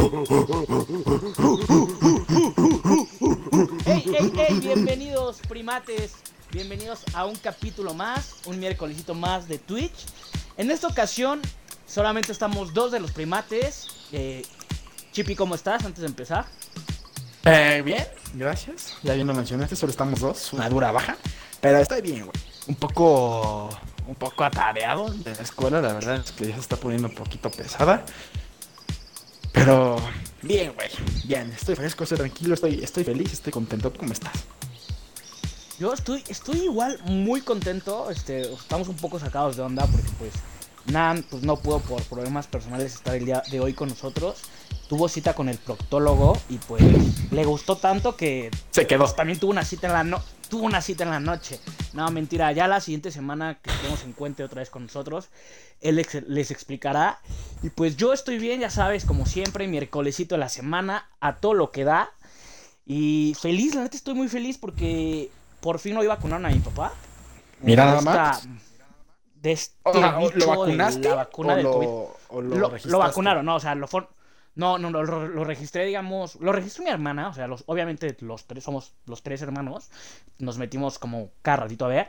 ¡Hey, hey, hey! Bienvenidos, primates. Bienvenidos a un capítulo más, un miércolesito más de Twitch. En esta ocasión, solamente estamos dos de los primates. Eh, Chipi, ¿cómo estás? Antes de empezar. Eh, bien, gracias. Ya bien lo mencionaste, solo estamos dos, una dura baja. Pero estoy bien, güey. Un poco. Un poco atareado de la escuela, la verdad es que ya se está poniendo un poquito pesada. Pero. Bien, güey. Bien, estoy fresco, estoy tranquilo, estoy, estoy feliz, estoy contento. ¿Cómo estás? Yo estoy, estoy igual muy contento. Este, estamos un poco sacados de onda porque pues Nan pues, no pudo por problemas personales estar el día de hoy con nosotros. Tuvo cita con el proctólogo y pues le gustó tanto que Se quedó. pues, también tuvo una cita en la no tuvo una cita en la noche. No, mentira, ya la siguiente semana que estemos en Cuente otra vez con nosotros, él ex- les explicará. Y pues yo estoy bien, ya sabes, como siempre, miércolesito de la semana, a todo lo que da. Y feliz, la neta estoy muy feliz porque por fin lo iba a vacunar a mi papá. Mira nada más. De este O sea, ¿o ¿Lo de vacunaste? La vacuna o del lo, COVID. o lo, Lo, vacunaron, no, o sea, lo for- no, no, no, lo, lo registré, digamos, lo registró mi hermana, o sea, los, obviamente los tres somos los tres hermanos, nos metimos como cada ratito a ver,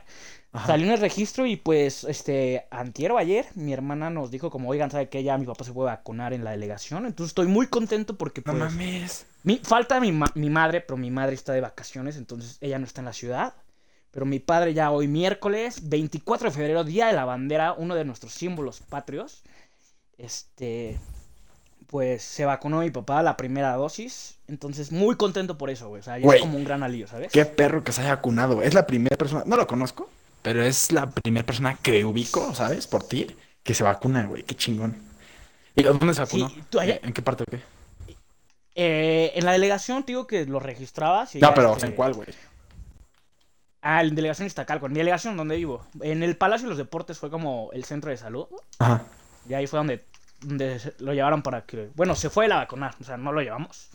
Ajá. salió en el registro y pues, este, antier o ayer, mi hermana nos dijo como, oigan, ¿sabe que Ya mi papá se puede vacunar en la delegación, entonces estoy muy contento porque No pues, mames. mi, falta mi, ma- mi madre, pero mi madre está de vacaciones, entonces ella no está en la ciudad. Pero mi padre ya hoy miércoles, 24 de febrero, Día de la Bandera, uno de nuestros símbolos patrios. Este, pues se vacunó mi papá la primera dosis. Entonces, muy contento por eso, güey. O sea, ya es como un gran alivio, ¿sabes? Qué perro que se haya vacunado. güey. Es la primera persona, no lo conozco, pero es la primera persona que ubico, ¿sabes? Por ti, que se vacuna, güey. Qué chingón. ¿Y dónde se vacunó? Sí, tú allá- ¿En qué parte o qué? Eh, en la delegación, te digo que lo registrabas. y No, pero este, ¿en cuál, güey? Ah, en delegación Iztacalco, en mi delegación donde vivo. En el Palacio de los Deportes fue como el centro de salud. Ajá. Y ahí fue donde, donde lo llevaron para que. Bueno, se fue él a vacunar, o sea, no lo llevamos.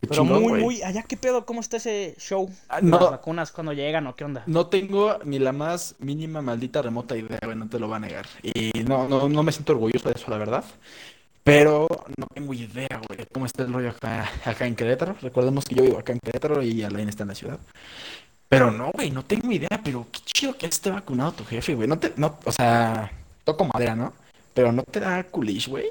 Qué Pero chingón, muy, muy. Allá, ¿qué pedo? ¿Cómo está ese show? Ah, no. Las vacunas, cuando llegan o qué onda? No tengo ni la más mínima maldita remota idea, güey, no te lo voy a negar. Y no, no, no me siento orgulloso de eso, la verdad. Pero no tengo idea, güey, de cómo está el rollo acá, acá en Querétaro. Recordemos que yo vivo acá en Querétaro y Alain está en la ciudad. Pero no, güey, no tengo idea, pero qué chido que esté vacunado tu jefe, güey. No te, no, o sea, toco madera, ¿no? Pero no te da culish, güey.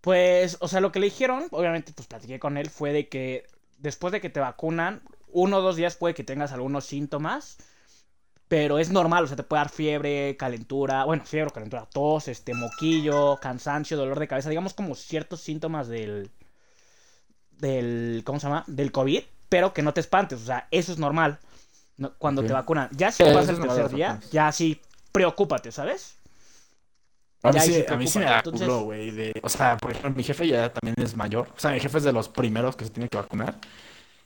Pues, o sea, lo que le dijeron, obviamente, pues platiqué con él, fue de que después de que te vacunan, uno o dos días puede que tengas algunos síntomas. Pero es normal, o sea, te puede dar fiebre, calentura, bueno, fiebre, calentura, tos, este, moquillo, cansancio, dolor de cabeza, digamos como ciertos síntomas del, del, ¿cómo se llama? Del COVID, pero que no te espantes, o sea, eso es normal no- cuando te vacunan. Ya si Sí, pasa el tercer día, ya sí, preocúpate, ¿sabes? A mí sí, a mí sí me da entonces- culo, güey. de- O sea, por ejemplo, mi jefe ya también es mayor. O sea, mi jefe es de los primeros que se tiene que vacunar.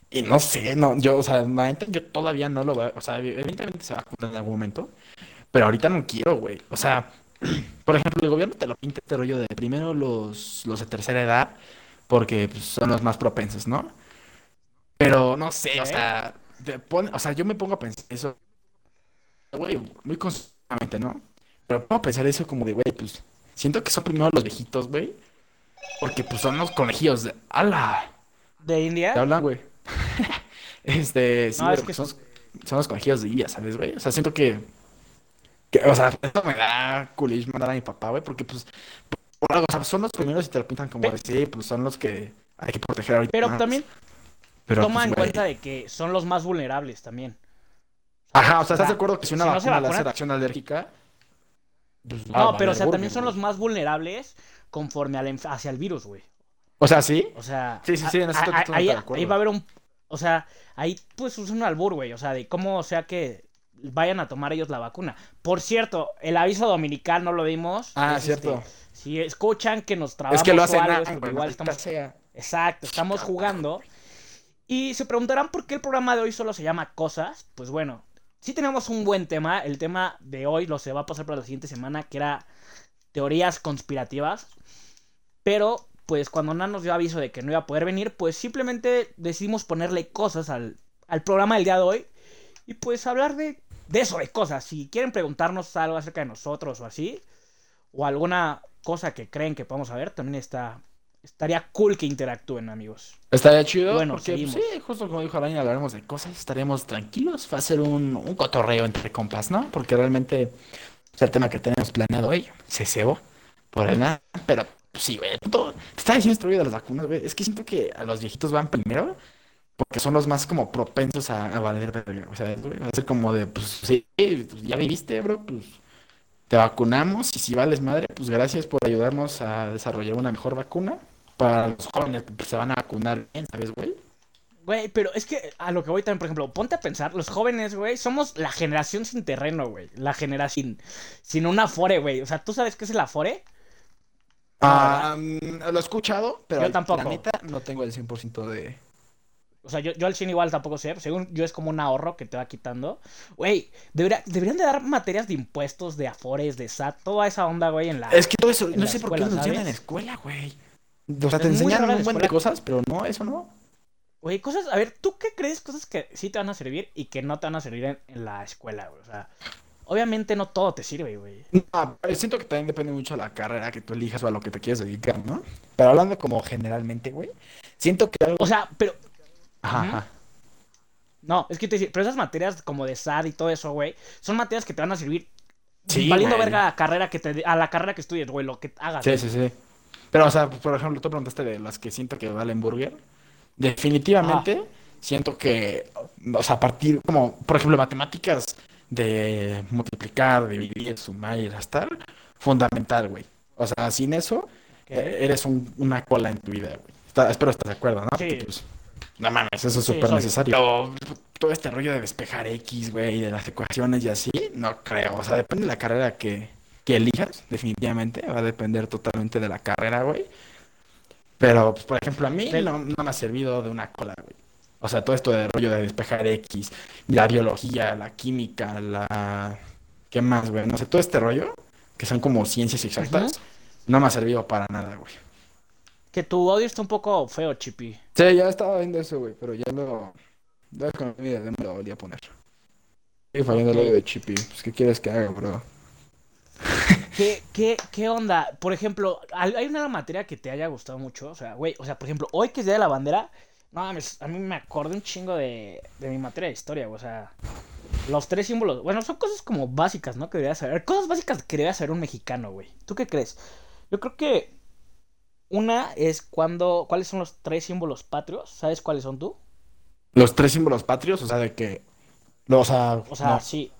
Y no sé, no, yo, o sea, yo todavía no lo a, o sea, evidentemente se va a vacunar en algún momento, pero ahorita no quiero, güey. O sea, por ejemplo, el gobierno te lo pinta este rollo de primero los, los de tercera edad, porque pues, son los más propensos, ¿no? Pero no sé, o sea, te pone- o sea, yo me pongo a pensar eso, güey, muy constantemente, ¿no? Pero a pensar eso como de, güey, pues, siento que son primero los viejitos, güey, porque pues son los conejillos de, ¡ala! De India. ¿Te hablan, güey? Este, sí, No, es que- son, los- son los conejillos de India, ¿sabes, güey? O sea, siento que, que, o sea, esto me da culish mandar a mi papá, güey, porque, pues, por algo, o sea, son los primeros y te lo pintan como de, sí, pues, son los que hay que proteger ahorita Pero más. también Pero, toma pues, en güey. cuenta de que son los más vulnerables también. Ajá, o sea, o ¿estás sea, de acuerdo que si una si no se vacuna le hace reacción alérgica? Pues, va a No, pero o sea, también son los güey. más vulnerables conforme al hacia el virus, güey. O sea, ¿sí? O sea, Sí, sí, sí, en eso a- ahí, va a haber un, o sea, ahí pues es un albur, güey, o sea, de cómo sea que vayan a tomar ellos la vacuna. Por cierto, el aviso dominical no lo vimos. Ah, es, cierto. este, si escuchan que nos trabamos Es que lo o hacen algo, ah, es porque igual estamos sea. Exacto, estamos jugando. Y se preguntarán por qué el programa de hoy solo se llama Cosas. Pues bueno, sí tenemos un buen tema. El tema de hoy lo se va a pasar para la siguiente semana, que era teorías conspirativas. Pero, pues cuando Nan nos dio aviso de que no iba a poder venir, pues simplemente decidimos ponerle cosas al, al programa del día de hoy. Y pues hablar de, de eso, de cosas. Si quieren preguntarnos algo acerca de nosotros o así, o alguna cosa que creen que podamos saber, también está estaría cool que interactúen, amigos. Estaría chido. Bueno, porque, pues, sí, justo como dijo Alain, hablaremos de cosas, estaremos tranquilos. Va a ser un, un cotorreo entre compas, ¿no? Porque realmente es el tema que tenemos planeado hoy. Se cebó por el nada. Pero pues, sí, güey. Te estaba diciendo esto de las vacunas, güey. Es que siento que a los viejitos van primero. Porque son los más como propensos a, a valer verga. O sea, va a ser como de, pues sí, pues, ya viviste, bro, pues te vacunamos y si vales madre, pues gracias por ayudarnos a desarrollar una mejor vacuna para los jóvenes que se van a vacunar bien, ¿sabes, güey? Güey, pero es que a lo que voy también, por ejemplo, ponte a pensar, los jóvenes, güey, somos la generación sin terreno, güey. La generación sin un afore, güey. O sea, ¿tú sabes qué es el afore? Ah, lo he escuchado, pero Yo tampoco. la neta no tengo el 100% de... O sea, yo, yo al 100 igual tampoco sé. Según yo es como un ahorro que te va quitando. Güey, debería- deberían de dar materias de impuestos, de afores, de SAT, toda esa onda, güey, en la... Es que todo eso, no sé por qué lo enseñan en la escuela, güey. O sea, te enseñan un buen de cosas, pero no, eso no. Güey, cosas... A ver, ¿tú qué crees? Cosas que sí te van a servir y que no te van a servir en, en la escuela, güey. O sea, obviamente no todo te sirve, güey. No, pero siento que también depende mucho de la carrera que tú elijas o a lo que te quieres dedicar, ¿no? Pero hablando como generalmente, güey, siento que algo... O sea, pero... Ajá, ajá. No, es que te pero esas materias como de SAT y todo eso, güey, son materias que te van a servir Sí, valiendo güey. verga a la carrera que te, a la carrera que estudies, güey, lo que hagas. Sí, güey. sí, sí. Pero, o sea, por ejemplo, tú preguntaste de las que siento que valen burger. Definitivamente siento que, o sea, a partir, como, por ejemplo, matemáticas de multiplicar, dividir, sumar y restar, fundamental, güey. O sea, sin eso, eh, eres un- una cola en tu vida, güey. Está- espero estés de acuerdo, ¿no? Sí. Porque, pues, no mames, eso es súper necesario. Pero todo este rollo de despejar X, güey, de las ecuaciones y así, no creo. O sea, depende de la carrera que, que elijas, definitivamente. Va a depender totalmente de la carrera, güey. Pero, pues, por ejemplo, a mí no, no me ha servido de una cola, güey. O sea, todo esto de rollo de despejar X, la biología, la química, la... ¿Qué más, güey? No sé, todo este rollo, que son como ciencias exactas, no me ha servido para nada, güey. Que tu audio está un poco feo, Chippy. Sí, ya estaba viendo eso, güey, pero ya lo... Ya con mi me lo volví a poner. Estoy fallando el audio de Chippy. Pues, ¿qué quieres que haga, bro? ¿Qué, qué, ¿Qué onda? Por ejemplo, ¿hay una materia que te haya gustado mucho? O sea, güey, o sea, por ejemplo, hoy que es Día de la Bandera, no mames, a mí me acordé un chingo de, de mi materia de historia, o sea, los tres símbolos, bueno, son cosas como básicas, ¿no? Que debería saber, cosas básicas que debería saber un mexicano, güey. ¿Tú qué crees? Yo creo que una es cuando, ¿cuáles son los tres símbolos patrios? ¿Sabes cuáles son tú? Los tres símbolos patrios, o sea, de que... no, o sea, O sea, no. sí.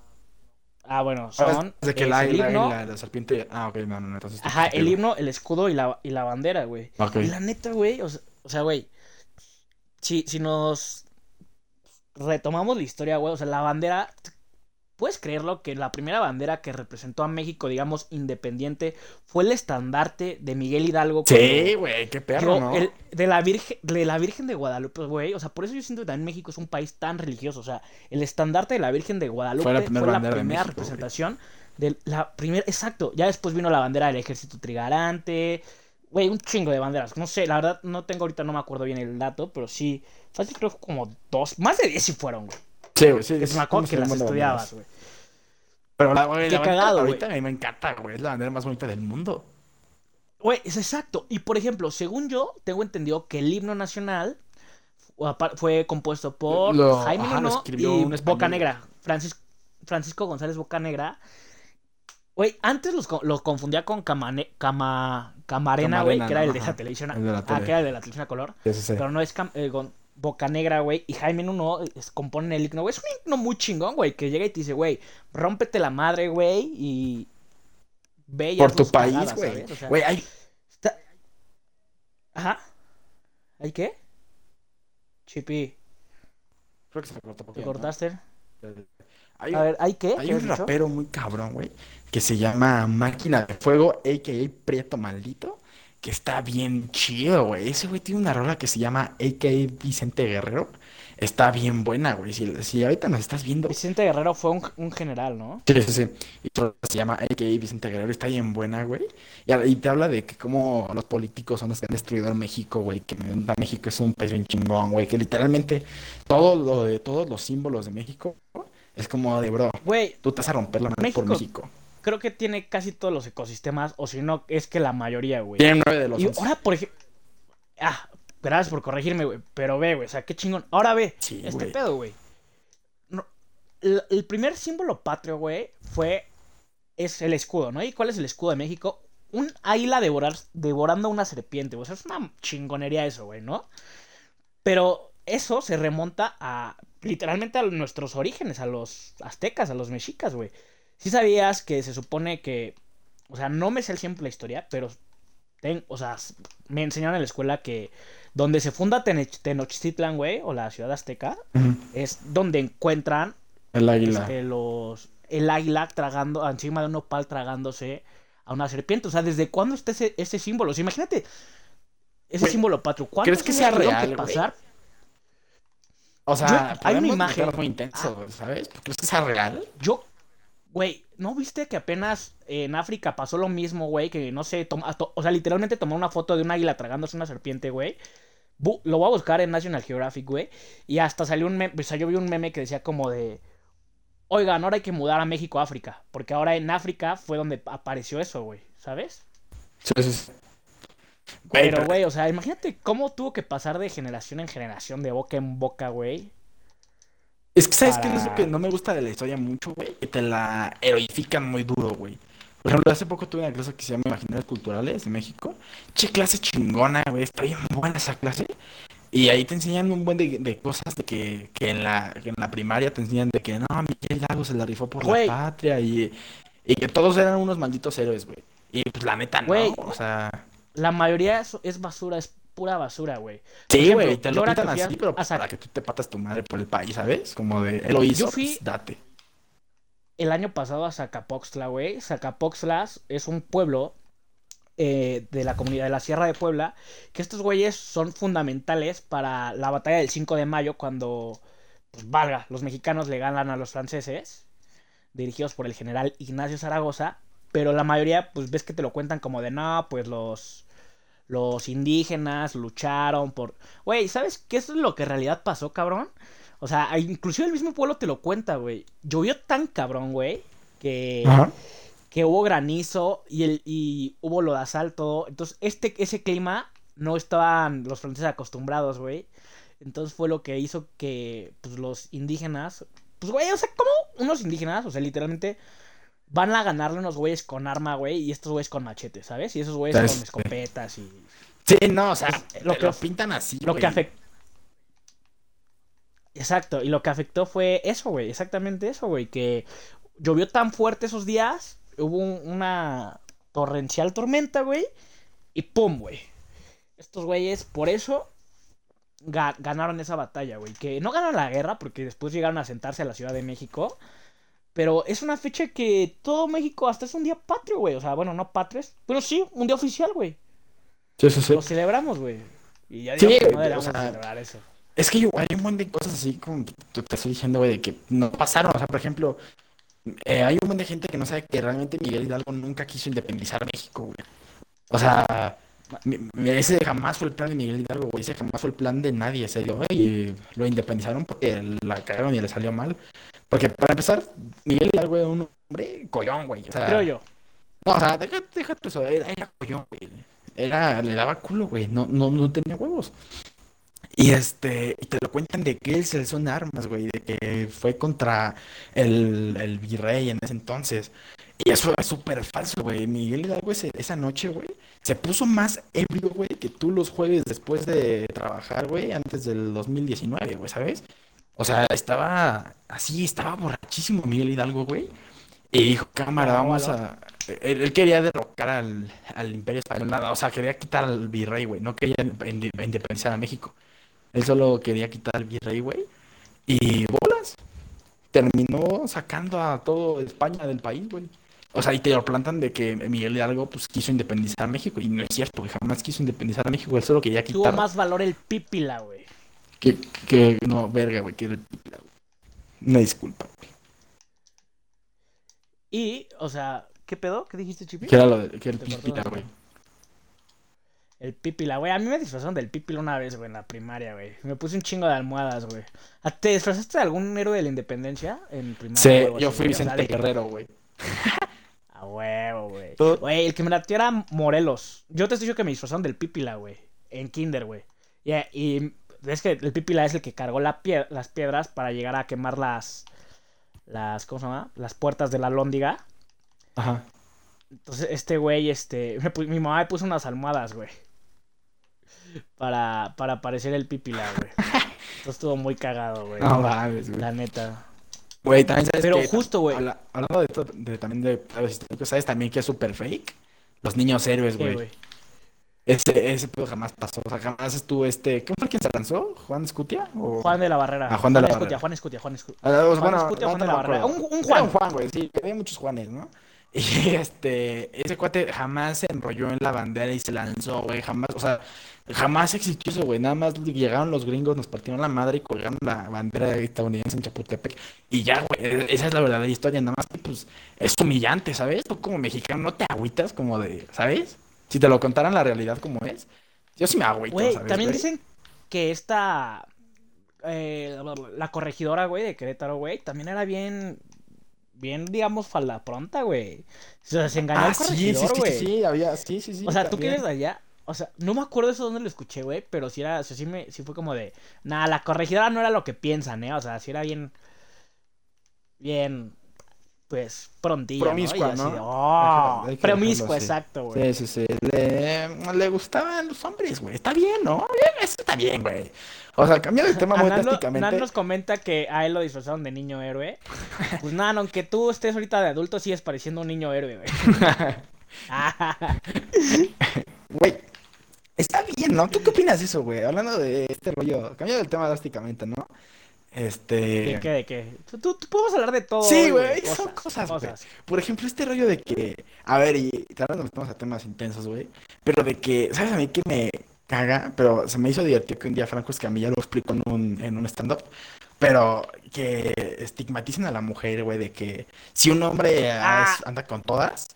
Ah, bueno, Ahora son es de que el himno, la, la serpiente... Ah, ok, no, no, no, entonces... Ajá, el himno, el escudo y la, y la bandera, güey. Ok. Y la neta, güey, o sea, o sea, güey, si, si nos retomamos la historia, güey, o sea, la bandera, ¿puedes creerlo? Que la primera bandera que representó a México, digamos, independiente, fue el estandarte de Miguel Hidalgo. Sí, güey, qué perro, ¿no? el- de, la Virgen, de la Virgen de Guadalupe, güey, o sea, por eso yo siento que también México es un país tan religioso, o sea, el estandarte de la Virgen de Guadalupe Fue la fue primera la bandera de primera México, güey. representación de la primera, exacto, ya después vino la bandera del ejército trigarante, güey, un chingo de banderas, no sé, la verdad no tengo ahorita, no me acuerdo bien el dato, pero sí, fácil creo que como dos, más de diez sí fueron, güey, Sí, güey, sí. me acuerdo estamos que las estudiabas, güey. Pero la, güey, Qué la cagado, ahorita a mí me encanta, güey. Es la bandera más bonita del mundo. Güey, es exacto. Y por ejemplo, según yo, tengo entendido que el himno nacional fue compuesto por Lo- Jaime ajá, escribió y español. Boca Negra. Francis- Francisco González Boca Negra. Güey, antes los, los confundía con Camane- Cama, Camarena, güey, que era el de esa televisión. la ah, que era el de la televisión a color. Sí, sí, sí. Pero no es Cam- eh, Gon- Boca Negra, güey. Y Jaime Nuno eh, es- compone el himno, güey. Es un himno muy chingón, güey. Que llega y te dice, güey, rómpete la madre, güey. Y ve y Por tu país, güey. ¿sabes? O sea, Güey, hay... Está- Ajá. ¿Hay qué? Chipi, Creo que se me cortó ¿te cortaste? A ver, ¿hay qué? hay ¿Qué has un dicho? rapero muy cabrón, güey, que se llama Máquina de Fuego, a.k.a. Prieto Maldito, que está bien chido, güey. Ese güey tiene una rola que se llama a.k.a. Vicente Guerrero. Está bien buena, güey. Si, si ahorita nos estás viendo... Vicente Guerrero fue un, un general, ¿no? Sí, sí, sí. Y se llama a.k.a. Vicente Guerrero. Está bien buena, güey. Y, te habla de que cómo los políticos son los que han destruido a México, güey. Que México es un país bien chingón, güey. Que literalmente todo lo de todos los símbolos de México es como de, bro, Güey, tú te vas a romper la madre por México. Creo que tiene casi todos los ecosistemas, o si no, es que la mayoría, güey. Tiene nueve de los Y ahora, por ejemplo, Ah, gracias por corregirme, güey. Pero ve, güey, o sea, qué chingón. Ahora ve, Sí, este güey. pedo, güey. No, el, el primer símbolo patrio, güey, fue. Es el escudo, ¿no? ¿Y cuál es el escudo de México? Un águila devorar, devorando una serpiente, güey. O sea, es una chingonería eso, güey, ¿no? Pero eso se remonta a. Literalmente a nuestros orígenes, a los aztecas, a los mexicas, güey. Sí sabías que se supone que. O sea, no me sé el siempre la historia, pero. ten- o sea, me enseñaron en la escuela que. Donde se funda Tenochtitlan, güey, o la ciudad azteca, es donde encuentran El águila. este, los, el águila tragando, encima de un nopal tragándose a una serpiente. O sea, ¿desde cuándo está ese, ese símbolo? O sea, imagínate ese símbolo. ¿Cuántos ¿crees que sea real, que pasar? O sea, Yo- hay una imagen. muy intenso, ¿sabes? ¿Crees que sea real? Yo, güey, ¿no viste que apenas en África pasó lo mismo, güey? Que no sé, toma- to- o sea, literalmente tomó una foto de un águila tragándose una serpiente, güey. Bu- Lo voy a buscar en National Geographic, güey. Y hasta salió un meme, o sea, yo vi un meme que decía como de, oigan, ahora hay que mudar a México a África. Porque ahora en África fue donde apareció eso, güey, ¿sabes? Sí, sí, sí. Güey, Pero, pero- güey, o sea, imagínate cómo tuvo que pasar de generación en generación, de boca en boca, güey. Es que, ¿sabes qué es para- lo que no me gusta de la historia mucho, güey? Que te la heroifican muy duro, güey. Por ejemplo, hace poco tuve una clase que se llama Imaginarios Culturales de México. Che, clase chingona, güey. Está bien buena esa clase. Y ahí te enseñan un buen de, de cosas de que, que en la, que en la primaria te enseñan de que no, Miguel Hidalgo se la rifó por Güey. la patria y, y que todos eran unos malditos héroes, güey. Y pues la neta no, Güey. o sea... La mayoría es, es basura, es pura basura, güey. Sí, güey, te lo a- así, pero pues, para que tú te patas tu madre por el país, ¿sabes? Como de, él lo hizo, Yo fui- pues, date. el año pasado a Zacapoxtla, güey. Zacapoxtla es un pueblo eh, de la comunidad de la Sierra de Puebla. Que estos güeyes son fundamentales para la batalla del 5 de mayo. Cuando, pues valga, los mexicanos le ganan a los franceses. Dirigidos por el general Ignacio Zaragoza. Pero la mayoría, pues ves que te lo cuentan como de no, pues los. Los indígenas lucharon por. Güey, ¿sabes qué es lo que en realidad pasó, cabrón? O sea, inclusive el mismo pueblo te lo cuenta, güey. Llovió tan cabrón, güey, que, Ajá. que hubo granizo y, el, y hubo lodazal, todo. Entonces, este, ese clima no estaban los franceses acostumbrados, güey. Entonces fue lo que hizo que pues, los indígenas, pues, güey, o sea, como unos indígenas, o sea, literalmente van a ganarle unos güeyes con arma, güey, y estos güeyes con machete, ¿sabes? Y esos güeyes ¿Sabes? con escopetas y... Sí, no, o sea, Es lo que lo que- pintan así, Lo güey. que afectó. Exacto, y lo que afectó fue eso, güey, exactamente eso, güey, que llovió tan fuerte esos días, hubo un- una torrencial tormenta, güey, y pum, güey. Estos güeyes, por eso, ga- ganaron esa batalla, güey, que no ganaron la guerra porque después llegaron a sentarse a la Ciudad de México, pero es una fecha que todo México hasta es un día patrio, güey, o sea, bueno, no patrio, es- pero sí, un día oficial, güey. Sí, sí, sí. Lo celebramos, güey. Y ya Sí, digo que no güey, deberíamos o sea, celebrar eso. Es que hay un montón de cosas así como tú te estoy diciendo, güey, de que no pasaron. O sea, por ejemplo, eh, hay un montón de gente que no sabe que realmente Miguel Hidalgo nunca quiso independizar México, güey. O sea, ese jamás fue el plan de Miguel Hidalgo, güey. Ese jamás fue el plan de nadie. Se dio, y lo independizaron porque la cagaron y le salió mal. Porque para empezar, Miguel Hidalgo era un hombre collón, güey. O sea, Creo yo. No, o sea, deja, deja tú eso, era, era collón, güey. Era, le daba culo, güey. No, no, no tenía huevos. Y este, y te lo cuentan de que él se alzó en armas, güey, de que fue contra el, el virrey en ese entonces. Y eso es súper falso, güey. Miguel Hidalgo ese- esa noche, güey, se puso más ebrio, güey, que tú los jueves después de trabajar, güey, antes del 2019, güey, ¿sabes? O sea, estaba así, estaba borrachísimo Miguel Hidalgo, güey. Y dijo, cámara, vamos a... Él, él quería derrocar al, al Imperio Español, nada, o sea, quería quitar al virrey, güey, no quería inde- independizar a México. Él solo quería quitar al virrey, güey. Y bolas. Terminó sacando a todo España del país, güey. O sea, y te lo plantan de que Miguel Hidalgo pues quiso independizar a México. Y no es cierto, güey, jamás quiso independizar a México. Él solo quería Tuvo quitar. más valor el pípila, güey. Que, que, no, verga, güey, que era el pipila, güey. Una disculpa, güey. Y, o sea, ¿qué pedo? ¿Qué dijiste, Chipi? Que era lo de, que el pipila, la- güey. El pípila, güey. A mí me disfrazaron del pípila una vez, güey, en la primaria, güey. Me puse un chingo de almohadas, güey. ¿A- ¿Te disfrazaste de algún héroe de la independencia en primaria? Sí, algo yo fui Vicente Guerrero, güey. A huevo, güey. Güey, el que me latió era Morelos. Yo te estoy diciendo que me disfrazaron del pípila, güey. en Kinder, güey. Y es que el Pipila es el que cargó la pie- las piedras para llegar a quemar las. Las. ¿Cómo se llama? Las puertas de la lóndiga. Ajá. Entonces, este güey, este. mi mamá me puso unas almohadas, güey. Para, para parecer el Pipila, güey. Entonces estuvo muy cagado, güey. No mames, güey. La neta. Güey, también sabes Pero que- justo, güey. habla- hablando de, esto, de también de ¿sabes también que es súper fake? Los niños héroes, ¿Qué, güey. güey? Ese, ese pedo jamás pasó. O sea, jamás estuvo este. ¿Quién fue quien se lanzó? ¿Juan Escutia? ¿O... Juan de la Barrera. Ah, Juan de la Escutia, Barrera. Juan Escutia, Juan Escutia. Ah, pues, Juan bueno, Escutia, no Juan de la. Barrera. Un- un Era Juan. un Juan, güey, sí, había muchos Juanes, ¿no? Y este, ese cuate jamás se enrolló en la bandera y se lanzó, güey, jamás, o sea, jamás existió eso, güey, nada más llegaron los gringos, nos partieron la madre y colgaron la bandera estadounidense en Chapultepec y ya, güey, e- esa es la verdadera historia, nada más que, pues, es humillante, ¿sabes? Tú como mexicano no te agüitas como de, ¿sabes? Si te lo contaran la realidad como es, yo sí me agüito, Güey, ¿sabes, también dicen que esta. eh, la corregidora, güey, de Querétaro, güey, también era bien. Bien, digamos, falda pronta, güey. O sea, se engañó Ah, sí, sí, corregidor, sí, güey. sí, sí, había, sí, sí, sí, O sea, tú que también. eres de allá. O sea, no me acuerdo eso dónde lo escuché, güey. Pero sí era. O sea, sí, me, sí fue como de. Nada, la corregidora no era lo que piensan, ¿eh? O sea, sí era bien. Bien. Pues prontilla. Promiscua, ¿no? ¿no? de, Hay "Oh", que- hay que promiscua, dejarlo así. exacto, güey. Sí, sí, sí. Le, le gustaban los hombres, güey. Está bien, ¿no? Eso está bien, güey. O sea, cambiando de tema muy drásticamente. Anan nos comenta que a él lo disfrazaron de niño héroe. Pues nada, aunque tú estés ahorita de adulto, sigues pareciendo un niño héroe, güey. Güey, está bien, ¿no? ¿Tú qué opinas de eso, güey? Hablando de este rollo, cambiando del tema drásticamente, ¿no? Este. ¿De qué? ¿De qué? Tú, tú- podemos hablar de todo. Sí, güey, son cosas, güey. Por ejemplo, este rollo de que, a ver, y tal vez nos metemos a temas intensos, güey, pero de que, ¿sabes a mí que me caga? Pero se me hizo divertido que un día Franco Escamilla lo explicó en un, en un stand-up, pero que estigmaticen a la mujer, güey, de que si un hombre ah, anda con todas,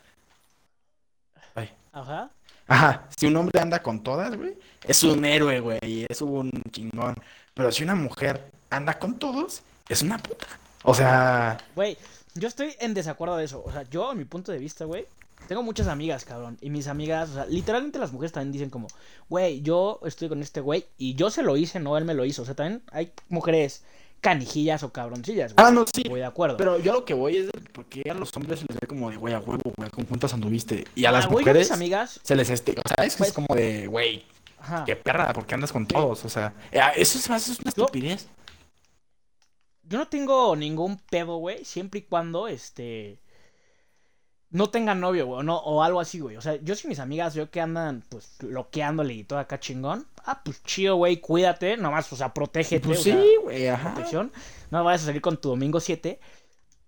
ay, Ajá. ajá, si un hombre anda con todas, güey, es un héroe, güey, y es un chingón, pero si una mujer anda con todos, es una puta. O sea, Güey, yo estoy en desacuerdo de eso. O sea, yo, a mi punto de vista, güey, tengo muchas amigas, cabrón. Y mis amigas, o sea, literalmente las mujeres también dicen como, güey, yo estoy con este güey y yo se lo hice, no él me lo hizo. O sea, también hay mujeres canijillas o cabroncillas, güey. ah, no, sí, Voy de acuerdo. Pero yo lo que voy es de porque a los hombres se les ve como de, güey, a huevo, güey, con cuántas anduviste. Y a Ah, las a mujeres mis amigas, se les este, o sea, es, Pues- es como de, güey, ajá. qué perra, porque andas con todos, o sea, eh, eso es más, es una estupidez. Yo no tengo ningún pedo, güey, siempre y cuando, este, no tengan novio, güey, o, no, o algo así, güey. O sea, yo si mis amigas veo que andan, pues, loqueándole y todo acá chingón, ah, pues chido, güey, cuídate, nomás, o sea, protégete, Pues o sí, güey, ajá. protección. No vayas a salir con tu domingo 7.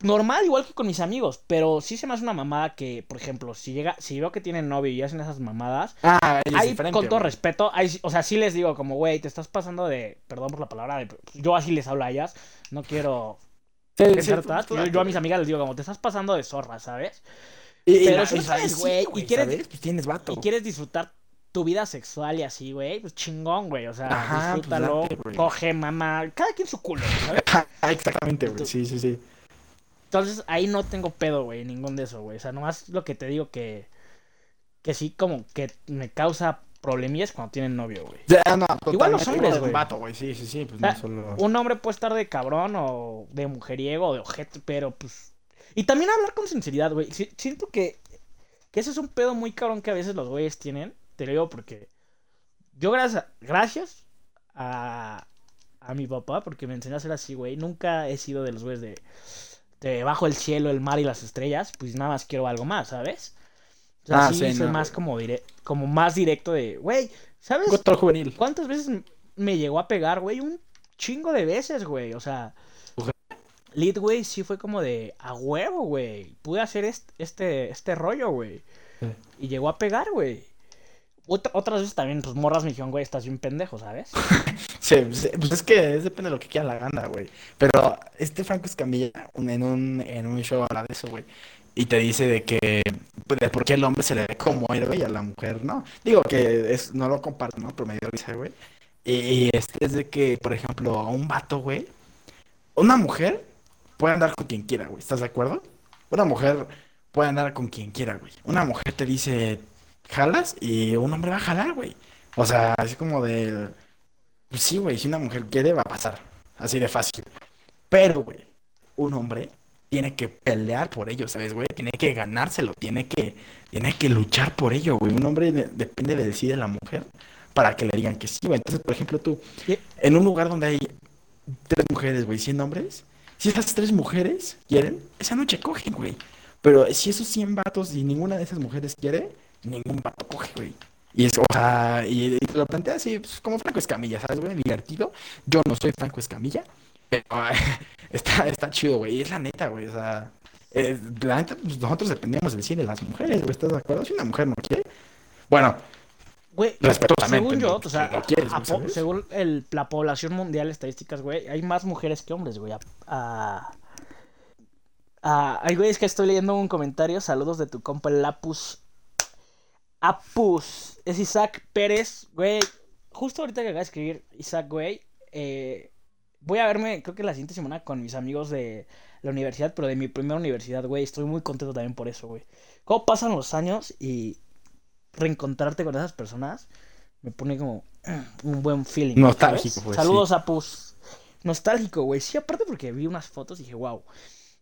Normal, igual que con mis amigos, pero sí se me hace una mamada que, por ejemplo, si llega, si veo que tienen novio y hacen esas mamadas, Ah, ahí, con todo güey. respeto, ahí o sea, sí les digo como, güey, te estás pasando de, perdón por la palabra, de- yo así les hablo a ellas, no quiero Sí, sí, yo, a mis amigas les digo como, te estás pasando de zorra, ¿sabes? Y, pero si sabes, güey, y quieres- ¿sabes? Pues tienes vato. Y quieres disfrutar tu vida sexual y así, güey, pues chingón, güey, o sea, Ajá, pues disfrútalo, date, coge, mamá, cada quien su culo, ¿sabes? Exactamente, güey, sí, sí, sí. Entonces ahí no tengo pedo, güey, ningún de eso, güey. O sea, nomás lo que te digo que. Que sí, como que me causa problemillas cuando tienen novio, güey. Ya, no, Igual los hombres, güey. vato, güey, sí, sí, sí, pues O sea, no solo... Un hombre puede estar de cabrón o de mujeriego o de ojete, pero pues. Y también hablar con sinceridad, güey. Si- siento que. Que ese es un pedo muy cabrón que a veces los güeyes tienen. Te lo digo porque. Yo, gracias, gracias a. A mi papá, porque me enseñó a ser así, güey. Nunca he sido de los güeyes de. De bajo el cielo, el mar y las estrellas. Pues nada más quiero algo más, ¿sabes? O sea, Ah, sí, sí, no, más como dire como más directo de, güey, ¿sabes? Control juvenil. ¿Cuántas veces me llegó a pegar, güey? Un chingo de veces, güey. O sea, Ojalá. Lead, güey, sí fue como de a huevo, güey. Pude hacer est- este, este rollo, güey. Sí. Y llegó a pegar, güey. Otra- otras veces también, pues morras me dijeron, güey, estás bien pendejo, ¿sabes? Sí, sí, pues es que es depende de lo que quiera la gana, güey. Pero este Franco Escamilla en un, en un show habla de eso, güey. Y te dice de que, pues, de por qué el hombre se le ve como héroe y a la mujer no. Digo que es, no lo comparto, ¿no? Pero me dio risa, güey. Y este es de que, por ejemplo, a un vato, güey, una mujer puede andar con quien quiera, güey. ¿Estás de acuerdo? Una mujer puede andar con quien quiera, güey. Una mujer te dice, jalas y un hombre va a jalar, güey. O sea, así como de... Pues sí, güey, si una mujer quiere, va a pasar. Así de fácil. Pero, güey, un hombre tiene que pelear por ello, ¿sabes, güey? Tiene que ganárselo, tiene que, tiene que luchar por ello, güey. Un hombre de- depende de sí de la mujer para que le digan que sí, güey. Entonces, por ejemplo, tú, en un lugar donde hay tres mujeres, güey, 100 hombres, si esas tres mujeres quieren, esa noche cogen, güey. Pero si esos 100 vatos y ninguna de esas mujeres quiere, ningún vato coge, güey. Y es, o sea, y, y te lo plantea así, pues, como Franco Escamilla, ¿sabes, güey? Divertido. Yo no soy Franco Escamilla, pero ay, está, está chido, güey. Es la neta, güey. O sea, la neta, pues, nosotros dependemos del sí de las mujeres, güey. ¿Estás de acuerdo? Si una mujer no quiere, bueno, Güey, Respetuosamente, según yo, o sea, según el- la población mundial, estadísticas, güey, hay más mujeres que hombres, güey. A, ay, güey, es que estoy leyendo un comentario. Saludos de tu compa, el Lapus. Apus. Es Isaac Pérez, güey. Justo ahorita que acaba de escribir Isaac, güey. eh, voy a verme, creo que la siguiente semana con mis amigos de la universidad, pero de mi primera universidad, güey. Estoy muy contento también por eso, güey. Cómo pasan los años y reencontrarte con esas personas me pone como un buen feeling. güey, Nostálgico, ¿sabes? pues, Saludos a Pus. Nostálgico, güey. Sí, aparte porque vi unas fotos y dije, wow.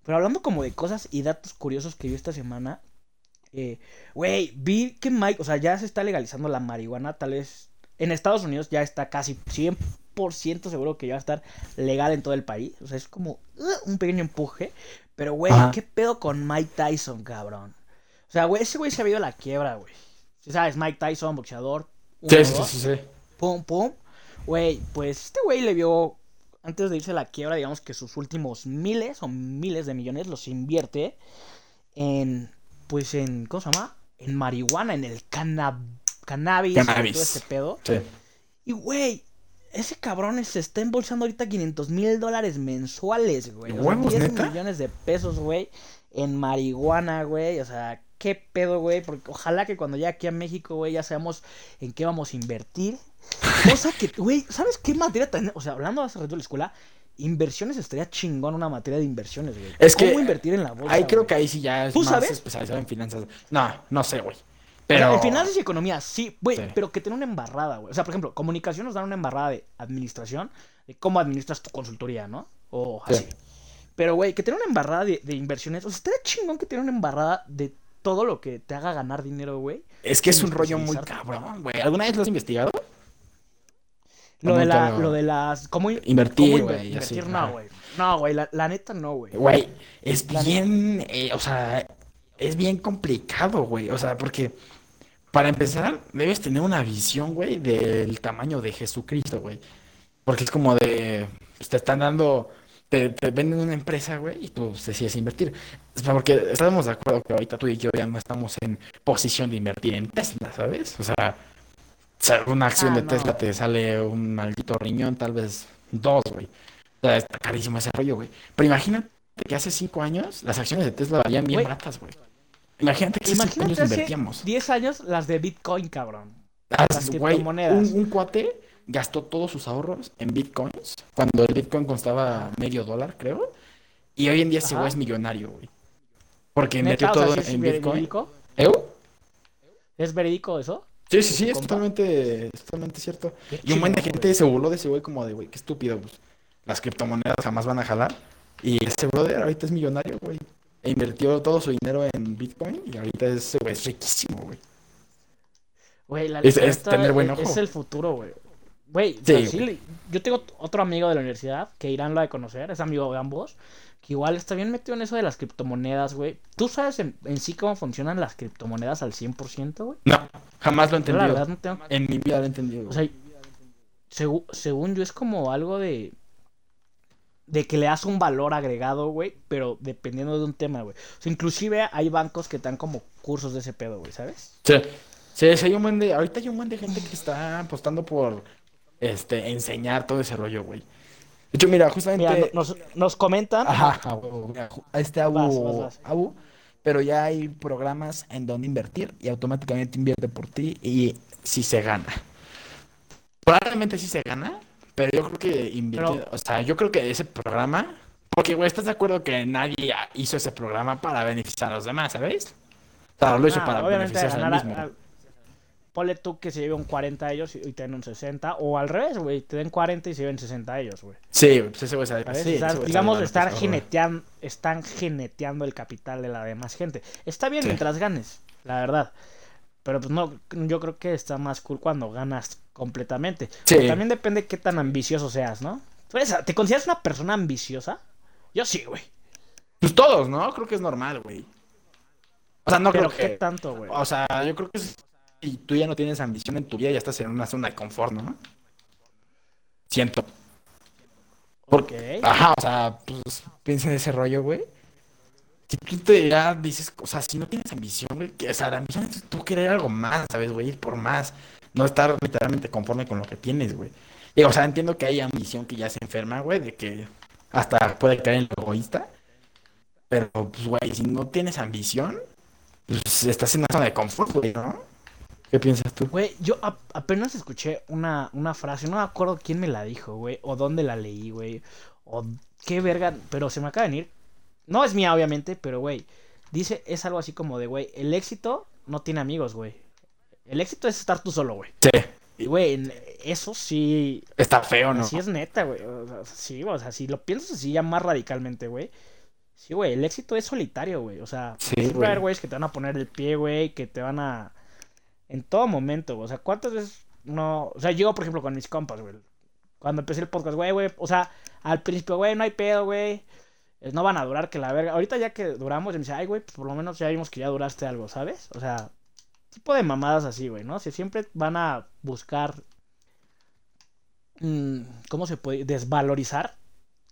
Pero hablando como de cosas y datos curiosos que vi esta semana, eh, güey, vi que Mike, o sea, ya se está legalizando la marihuana, tal vez en Estados Unidos ya está casi 100% seguro que ya va a estar legal en todo el país. O sea, es como uh, un pequeño empuje. Pero, güey, Ajá. ¿qué pedo con Mike Tyson, cabrón? O sea, güey, ese güey se ha ido a la quiebra, güey. Si sabes, Mike Tyson, boxeador. sí, uno, sí, dos, sí, sí. Pum, pum. Güey, pues este güey le vio, antes de irse a la quiebra, digamos que sus últimos miles o miles de millones los invierte en, pues en, ¿cómo se llama? En marihuana, en el cana- cannabis, Cannabis. todo este pedo. Sí. Y, güey, ese cabrón se está embolsando ahorita 500 mil dólares mensuales, güey. O sea, ¿Huevos, 10 neta? millones de pesos, güey, en marihuana, güey. O sea, qué pedo, güey. Porque ojalá que cuando llegue aquí a México, güey, ya sabemos en qué vamos a invertir. Cosa que, güey, ¿sabes qué materia tan... O sea, hablando hace rato de la escuela, inversiones estaría chingón una materia de inversiones, güey. Es que ¿Cómo invertir en la bolsa, Ahí creo güey? que ahí sí ya es ¿Tú más sabes? especializado en finanzas. No, no sé, güey. Pero... En finanzas y economía, sí, güey, Sí. pero que tiene una embarrada, güey. O sea, por ejemplo, comunicación nos dan una embarrada de administración, de cómo administras tu consultoría, ¿no? O Sí. así. Pero, güey, que tiene una embarrada de, de inversiones. O sea, estaría chingón que tiene una embarrada de todo lo que te haga ganar dinero, güey. Es que es un rollo muy cabrón, güey. ¿Alguna vez lo has investigado? Lo de, la, lo- de las. ¿Cómo in- Invertir, güey, Invertir, no, güey. No, güey, la, la neta no, güey. Güey, es La bien, eh, o sea, es bien complicado, güey. O sea, porque para empezar, debes tener una visión, güey, del tamaño de Jesucristo, güey. Porque es como de, pues, te están dando, te, te venden una empresa, güey, y tú decides invertir. Es porque estamos de acuerdo que ahorita tú y yo ya no estamos en posición de invertir en Tesla, ¿sabes? O sea, una acción Ah, de no. Tesla te sale un maldito riñón, tal vez dos, güey. O sea, está carísimo ese rollo, güey. Pero imagínate que hace cinco años las acciones de Tesla valían bien Güey. baratas, güey. Imagínate que hace cinco años Imagínate hace invertíamos. 10 años las de Bitcoin, cabrón. Ah, las güey, un, un cuate gastó todos sus ahorros en bitcoins cuando el bitcoin costaba medio dólar, creo. Y hoy en día ese güey es millonario, güey. Porque metió o sea, todo ¿sí es en bitcoin. verídico? ¿Eu? ¿Es verídico eso? Sí, sí, sí, es totalmente, es totalmente cierto. Qué Y un buen de gente güey. se burló de ese güey como de, güey, qué estúpido, pues. Las criptomonedas jamás van a jalar. Y ese brother ahorita es millonario, güey. E invirtió todo su dinero en Bitcoin y ahorita es, güey, es riquísimo, güey. Güey, la Es- es tener buen ojo. Es el futuro, güey. Güey, Sí, o sea, sí güey. le- yo tengo otro amigo de la universidad que Irán lo ha de conocer, es amigo de ambos, que igual está bien metido en eso de las criptomonedas, güey. ¿Tú sabes en, en sí cómo funcionan las criptomonedas al 100%, güey? No, jamás lo he Yo la entendido. verdad no tengo... En mi vida lo he entendido. O sea, segu- según yo es como algo de... De que le das un valor agregado, güey, pero dependiendo de un tema, güey. O sea, inclusive hay bancos que dan como cursos de ese pedo, güey, ¿sabes? Sí, sí, sí, hay un buen de, ahorita hay un buen de gente que está apostando por, este, enseñar todo ese rollo, güey. De hecho, mira, justamente, Mira, nos, nos comentan... ajá, mira, este Abu, Vas, vas, vas. Abu, pero ya hay programas en donde invertir y automáticamente invierte por ti y si se gana. Probablemente sí se gana, pero yo creo que invierte, Pero- o sea, yo creo que ese programa, porque, güey, ¿estás de acuerdo que nadie hizo ese programa para beneficiar a los demás, ¿sabes? O sea, lo hizo Ah, para beneficiarse a él mismo. a- ponle tú que se lleve un 40 a ellos y te den un 60, o al revés, güey, te den 40 y se lleven 60 a ellos, güey. Sí, pues ese güey. ¿sabes? sí, O sea, digamos, estar están geneteando el capital de la demás gente. Está bien Sí. mientras ganes, la verdad. Pero pues no, yo creo que está más cool cuando ganas completamente. Sí. Pero también depende qué tan ambicioso seas, ¿no? ¿Tú eres- ¿Te consideras una persona ambiciosa? Yo sí, güey. Pues todos, ¿no? Creo que es normal, güey. O sea, no Pero creo qué que. tanto, güey. O sea, yo creo que si tú ya no tienes ambición en tu vida, ya estás en una zona de confort, ¿no? Siento. Ok. Ajá, o sea, pues piensa en ese rollo, güey. Si tú te ya dices, o sea, si no tienes ambición, güey, que, o sea, la ambición es tú querer algo más, ¿sabes, güey? Ir por más. No estar literalmente conforme con lo que tienes, güey. Y, o sea, entiendo que hay ambición que ya se enferma, güey, de que hasta puede caer en lo egoísta. Pero, pues, güey, si no tienes ambición, pues estás en una zona de confort, güey, ¿no? ¿Qué piensas tú? Güey, yo ap- apenas escuché una, una frase, no me acuerdo quién me la dijo, güey, o dónde la leí, güey, o qué verga, pero se me acaba de venir. No es mía, obviamente, pero, güey, dice, es algo así como de, güey, el éxito no tiene amigos, güey. El éxito es estar tú solo, güey. Sí, Y, güey, eso sí, está feo, ¿no? así es neta, güey. O sea, sí, o sea, si lo piensas así ya más radicalmente, güey. Sí, güey, el éxito es solitario, güey. O sea, Sí, güey. güeyes que te van a poner el pie, güey, que te van a... En todo momento, güey. O sea, ¿cuántas veces no... O sea, yo, por ejemplo, con mis compas, güey. Cuando empecé el podcast, güey, güey. O sea, al principio, güey, no hay pedo, güey. No van a durar que la verga. Ahorita ya que duramos, ya me dice, ay, güey, pues por lo menos ya vimos que ya duraste algo, ¿sabes? O sea, tipo de mamadas así, güey, ¿no? Si siempre van a buscar... mm, ¿Cómo se puede? Desvalorizar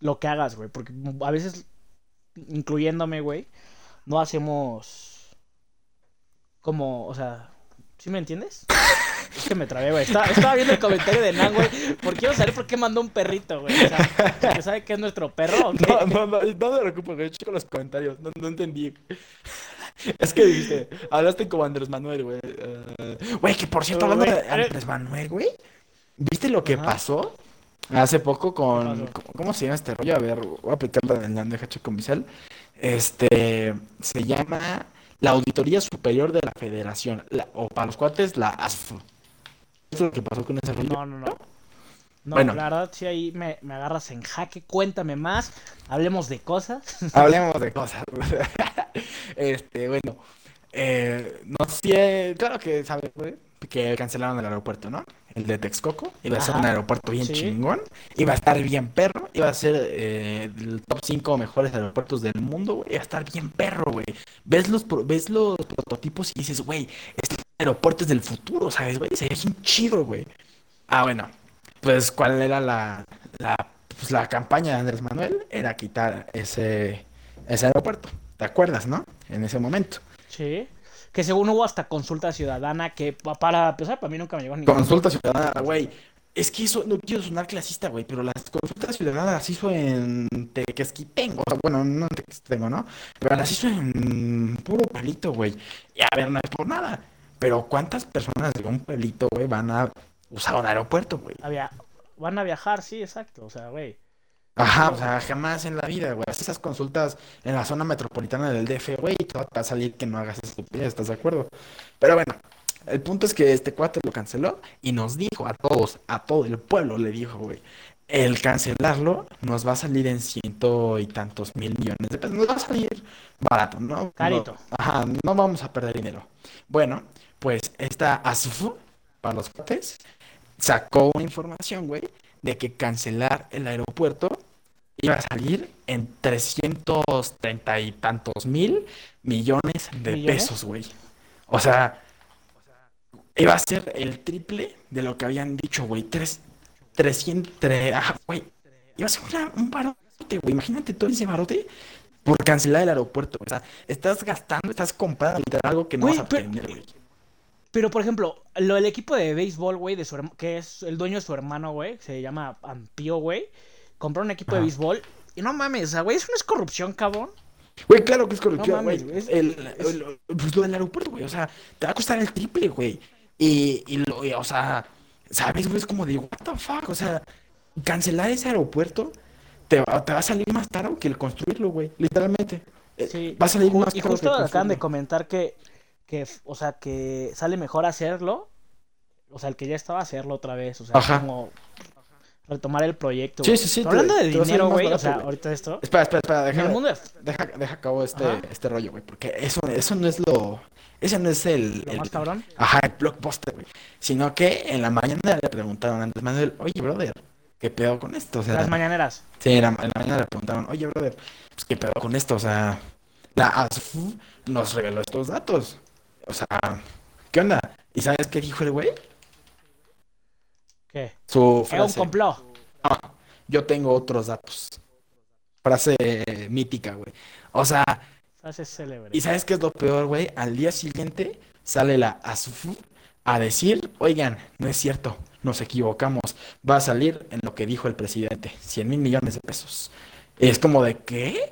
lo que hagas, güey. Porque a veces, incluyéndome, güey, no hacemos como, o sea, ¿sí me entiendes? Es que me trabé, güey. Estaba, estaba viendo el comentario de Nan, güey. Porque quiero saber por qué mandó un perrito, güey. O sea, sabe que es nuestro perro. ¿o qué? No, no, no, no te preocupes, güey. Checo los comentarios. No, no entendí. Es que dijiste, hablaste como Andrés Manuel, güey. Eh, Güey, que por cierto, hablando de. Andrés Manuel, güey. ¿Viste lo que Ajá. pasó hace poco con. ¿Cómo, se llama este rollo? A ver, voy a aplicarla en la bandeja con Vicel. Este. Se llama la Auditoría Superior de la Federación. la- o para los cuates, la ASF. ¿Viste lo que pasó con rollo? No, no, no. No, Bueno. la verdad, sí, ahí me, me agarras en jaque. Cuéntame más. Hablemos de cosas. Hablemos de cosas. Este, bueno. eh, no sé, claro que sabes, güey, que cancelaron el aeropuerto, ¿no? El de Texcoco. Iba a ser un aeropuerto bien Sí. chingón. Iba a estar bien perro. Iba a ser eh, el top 5 mejores aeropuertos del mundo, güey. Iba a estar bien perro, güey. Ves los, pro- ves los prototipos y dices, güey, este aeropuerto es del futuro, ¿sabes, güey? Se ve bien chido, güey. Ah, bueno. Pues, ¿cuál era la, la, pues, la campaña de Andrés Manuel? Era quitar ese, ese aeropuerto. ¿Te acuerdas, no? En ese momento. Sí. Que según hubo hasta consulta ciudadana, que pa- para empezar, para mí nunca me llegó ninguna. Consulta ciudadana, güey. Es que eso, no quiero sonar clasista, güey, pero las consultas ciudadanas las hizo en Tequesquitengo. O sea, bueno, no en Tequesquitengo, ¿no? Pero las hizo en puro pueblito, güey. Y a ver, no es por nada. Pero ¿cuántas personas de un pueblito, güey, van a usar un aeropuerto, güey? Van a viajar, sí, exacto. O sea, güey. Ajá, o sea, jamás en la vida, güey. Haz esas consultas en la zona metropolitana del DF, güey, y te va a salir que no hagas estupidez, ¿estás de acuerdo? Pero bueno, el punto es que este cuate lo canceló y nos dijo a todos, a todo el pueblo le dijo, güey, el cancelarlo nos va a salir en ciento y tantos mil millones de pesos. Nos va a salir barato, ¿no? Carito. No- ajá, no vamos a perder dinero. Bueno, pues esta ASFU, para los cuates, sacó una información, güey, de que cancelar el aeropuerto iba a salir en 330 y tantos mil millones de ¿Millones? pesos, güey. O sea, iba a ser el triple de lo que habían dicho, güey. Tres, 300, tre- ajá, güey. Iba a ser una- un barote, güey. Imagínate todo ese barote por cancelar el aeropuerto. O sea, estás gastando, estás comprando algo que no Güey, vas a tener, güey. Pero, por ejemplo, lo del equipo de béisbol, güey, de su que es el dueño de su hermano, güey, se llama Ampío, güey, compró un equipo de Ajá. béisbol y no mames, o sea, güey, eso no es corrupción, cabrón. Güey, claro que es corrupción, No güey. es- el, es- el- pues lo del aeropuerto, güey. O sea, te va a costar el triple, güey. Y, y lo, y, o sea, ¿sabes, güey? Es como de, what the fuck. O sea, cancelar ese aeropuerto te va, te va a salir más caro que el construirlo, güey. Literalmente. Eh, Sí. Va a salir más y caro justo que acaban de comentar que, que, o sea, que sale mejor hacerlo O sea, el que ya estaba hacerlo otra vez. O sea, Ajá. como retomar el proyecto. Sí, sí, sí, Pero hablando de a dinero, güey. O sea, ahorita esto. Espera, espera, espera, En el deja, mundo de deja, deja acabo este, Ajá. este rollo, güey, porque eso, eso no es lo, ese no es el, lo el- más cabrón. ajá, el blockbuster, güey, sino que en la mañana le preguntaron a Andrés Manuel, oye, brother, ¿qué pedo con esto? O sea, Las mañaneras. sí, en la, en la mañana le preguntaron, oye, brother, pues, ¿qué pedo con esto? O sea, la ASFU nos reveló estos datos, o sea, ¿qué onda? ¿Y sabes qué dijo el güey? ¿Qué? Su Era un frase, complot. "Ah, yo tengo otros datos. Frase mítica, güey. O sea, Frase célebre. ¿Y sabes qué es lo peor, güey? Al día siguiente sale la ASUFU a decir, oigan, no es cierto, nos equivocamos, va a salir en lo que dijo el presidente, 100 mil millones de pesos. Es como de, ¿qué?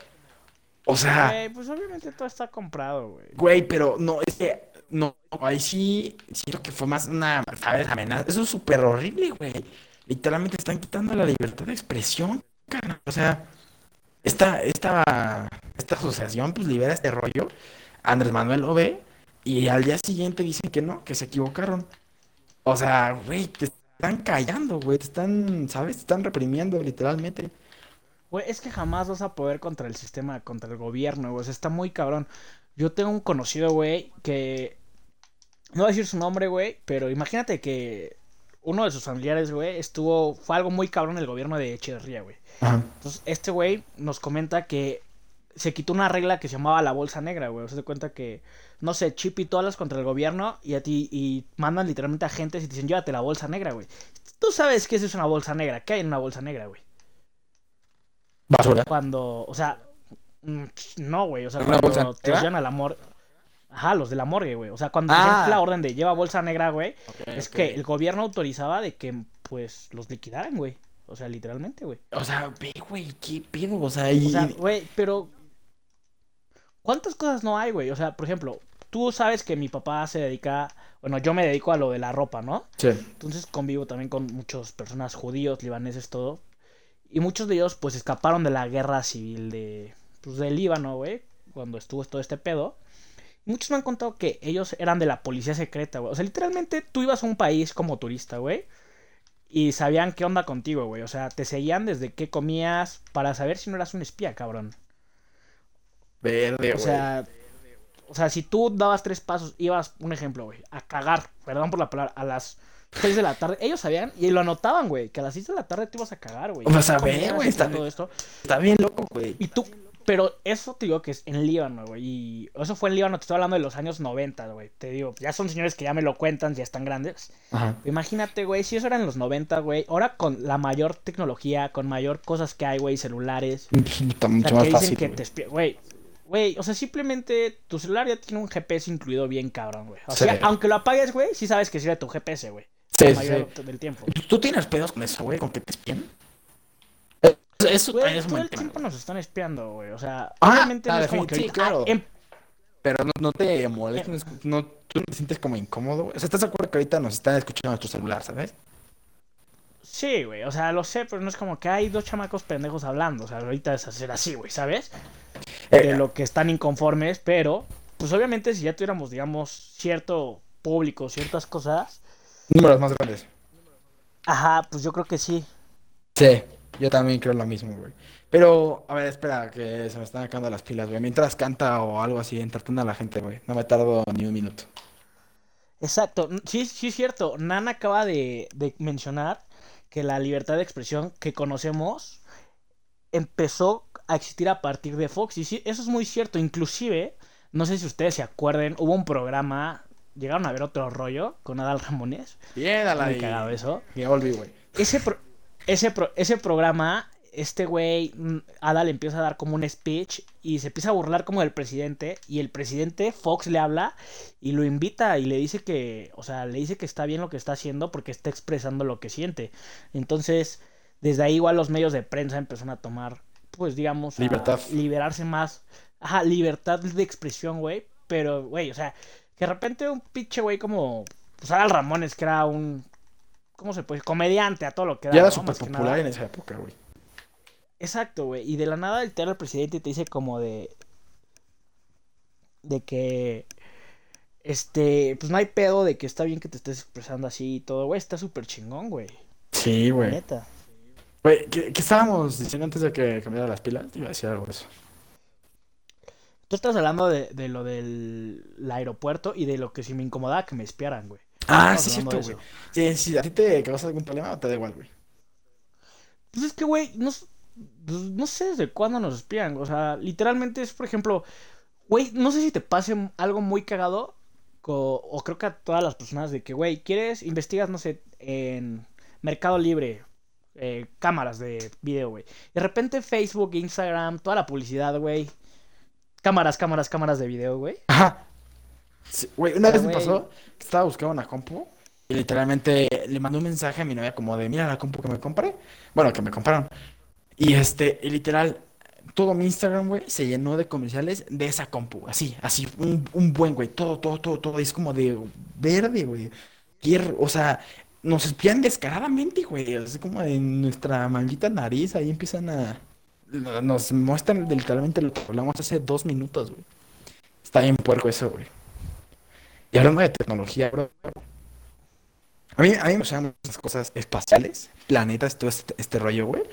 O sea, Güey, pues obviamente todo está comprado, güey. güey, pero no, es que, no, ahí sí, siento que fue más una, ¿sabes? Amenaza. Eso es súper horrible, güey. Literalmente están quitando la libertad de expresión, carnal. O sea, esta, esta, esta asociación pues libera este rollo. Andrés Manuel lo ve y al día siguiente dicen que no, que se equivocaron. O sea, güey, te están callando, güey, te están, ¿sabes? Te están reprimiendo literalmente. Güey, es que jamás vas a poder contra el sistema, contra el gobierno, güey. O sea, está muy cabrón. Yo tengo un conocido, güey, que... No voy a decir su nombre, güey, pero imagínate que uno de sus familiares, güey, estuvo... Fue algo muy cabrón el gobierno de Echeverría, güey. Entonces, este güey nos comenta que se quitó una regla que se llamaba la bolsa negra, güey. O sea, se cuenta que, no sé, Chip y hablas contra el gobierno y a ti y mandan literalmente agentes y te dicen, llévate la bolsa negra, güey. Tú sabes que eso es una bolsa negra. ¿Qué hay en una bolsa negra, güey? Basura. Cuando, o sea, mm, no, güey. O sea, ¿Una cuando te llevan a la morgue. Ajá, los de la morgue, güey. O sea, cuando Ah. la orden de lleva bolsa negra, güey, es que el gobierno autorizaba de que, pues, los liquidaran, güey. O sea, literalmente, güey. O sea, ve, güey, qué pedo, o sea, y... O sea, güey, pero. ¿Cuántas cosas no hay, güey? O sea, por ejemplo, tú sabes que mi papá se dedica. Bueno, yo me dedico a lo de la ropa, ¿no? Sí. Entonces convivo también con muchas personas judíos, libaneses, todo. Y muchos de ellos, pues, escaparon de la guerra civil de. Pues, del Líbano, güey. Cuando estuvo todo este pedo. Muchos me han contado que ellos eran de la policía secreta, güey. O sea, literalmente tú ibas a un país como turista, güey. Y sabían qué onda contigo, güey. O sea, te seguían desde qué comías para saber si no eras un espía, cabrón. Verde, O güey. sea, o sea, si tú dabas tres pasos, ibas, un ejemplo, güey, a cagar, perdón por la palabra, a las 6 de la tarde, ellos sabían y lo anotaban, güey, que a las 6 de la tarde te ibas a cagar, güey. O sea, Tú ve, comías güey, está- todo esto. Está bien loco, güey. Y tú, pero eso te digo que es en Líbano, güey, y eso fue en Líbano, te estoy hablando de los años 90, güey, te digo, ya son señores que ya me lo cuentan, ya están grandes. Ajá. Imagínate, güey, si eso era en los 90, güey, ahora con la mayor tecnología, con mayor cosas que hay, güey, celulares, Está o mucho más que dicen fácil, que güey. te Güey, güey, o sea, simplemente tu celular ya tiene un GPS incluido bien cabrón, güey. O Sí. sea, aunque lo apagues, güey, sí sabes que sirve tu GPS, güey. Sí, La sí, del tiempo. ¿Tú- ¿Tú tienes pedos con eso, güey? ¿Con que te espían? Eh, Eso Güey, es todo el tema, tiempo nos están espiando, güey. O sea, Ah, obviamente no es como que sí, ahorita- claro. ah, em- Pero no, no te molesta, no es- no, tú no te sientes como incómodo, güey. O sea, ¿estás de acuerdo que ahorita nos están escuchando nuestro celular, ¿sabes? Sí, güey, o sea, lo sé, pero no es como que hay dos chamacos pendejos hablando. O sea, ahorita es hacer así, güey, ¿sabes? De Eh, lo que están inconformes, pero, pues obviamente si ya tuviéramos, digamos, cierto público, ciertas cosas, números más grandes. ajá, pues yo creo que sí. Sí, yo también creo lo mismo, güey. Pero, a ver, espera, que se me están acabando las pilas, güey. Mientras canta o algo así, entretiene a la gente, güey. No me tardo ni un minuto. Exacto, sí, sí es cierto. Nan acaba de, de mencionar que la libertad de expresión que conocemos empezó a existir a partir de Fox. Y sí, eso es muy cierto. Inclusive, no sé si ustedes se acuerden, hubo un programa, llegaron a ver otro rollo con Adal Ramones. Bien, a la Muy cagado eso. Ya volví, güey. Ese, pro- ese, pro- ese programa, este güey, mm, Adal empieza a dar como un speech y se empieza a burlar como del presidente. Y el presidente, Fox, le habla y lo invita y le dice que, o sea, le dice que está bien lo que está haciendo porque está expresando lo que siente. Entonces, desde ahí igual los medios de prensa empezaron a tomar, pues digamos, a Libertad. liberarse más. Ajá, libertad de expresión, güey. Pero, güey, o sea, que de repente un pinche güey como, pues Adal Ramones, que era un ¿cómo se puede? Comediante a todo lo que da. Ya era ¿no? súper popular en esa época, güey. Exacto, güey. Y de la nada el presidente te dice como de. De que. Este, pues no hay pedo de que está bien que te estés expresando así y todo, güey. Está súper chingón, güey. Sí, güey. Neta. Güey, ¿qué, qué estábamos diciendo antes de que cambiara las pilas? Iba a decir algo de eso. Tú estás hablando de, de lo del el aeropuerto y de lo que si me incomodaba que me espiaran, güey. Ah, sí, cierto, güey. Sí, sí, ¿a ti te causa algún problema te da igual, güey? Pues es que, güey, no, pues no sé desde cuándo nos espían. O sea, literalmente es, por ejemplo, güey, no sé si te pase algo muy cagado. O, creo que a todas las personas de que, güey, quieres, investigas, no sé, en Mercado Libre, eh, cámaras de video, güey. De repente Facebook, Instagram, toda la publicidad, güey. Cámaras, cámaras, cámaras de video, güey. Ajá. Sí, güey, una Pero, vez me güey. pasó que estaba buscando una compu y literalmente le mandé un mensaje a mi novia como de, mira la compu que me compré. Bueno, que me compraron. Y este, y literal, todo mi Instagram, güey, se llenó de comerciales de esa compu. Así, así, un, un buen, güey. Todo, todo, todo, todo. Es como de verde, güey. O sea, nos espían descaradamente, güey. Es como de nuestra maldita nariz. Ahí empiezan a... Nos muestran literalmente lo que hablamos hace dos minutos, güey. Está bien puerco eso, güey. Y hablando de tecnología, bro. A mí, a mí me gustan esas cosas espaciales, planetas, todo este, este rollo, güey.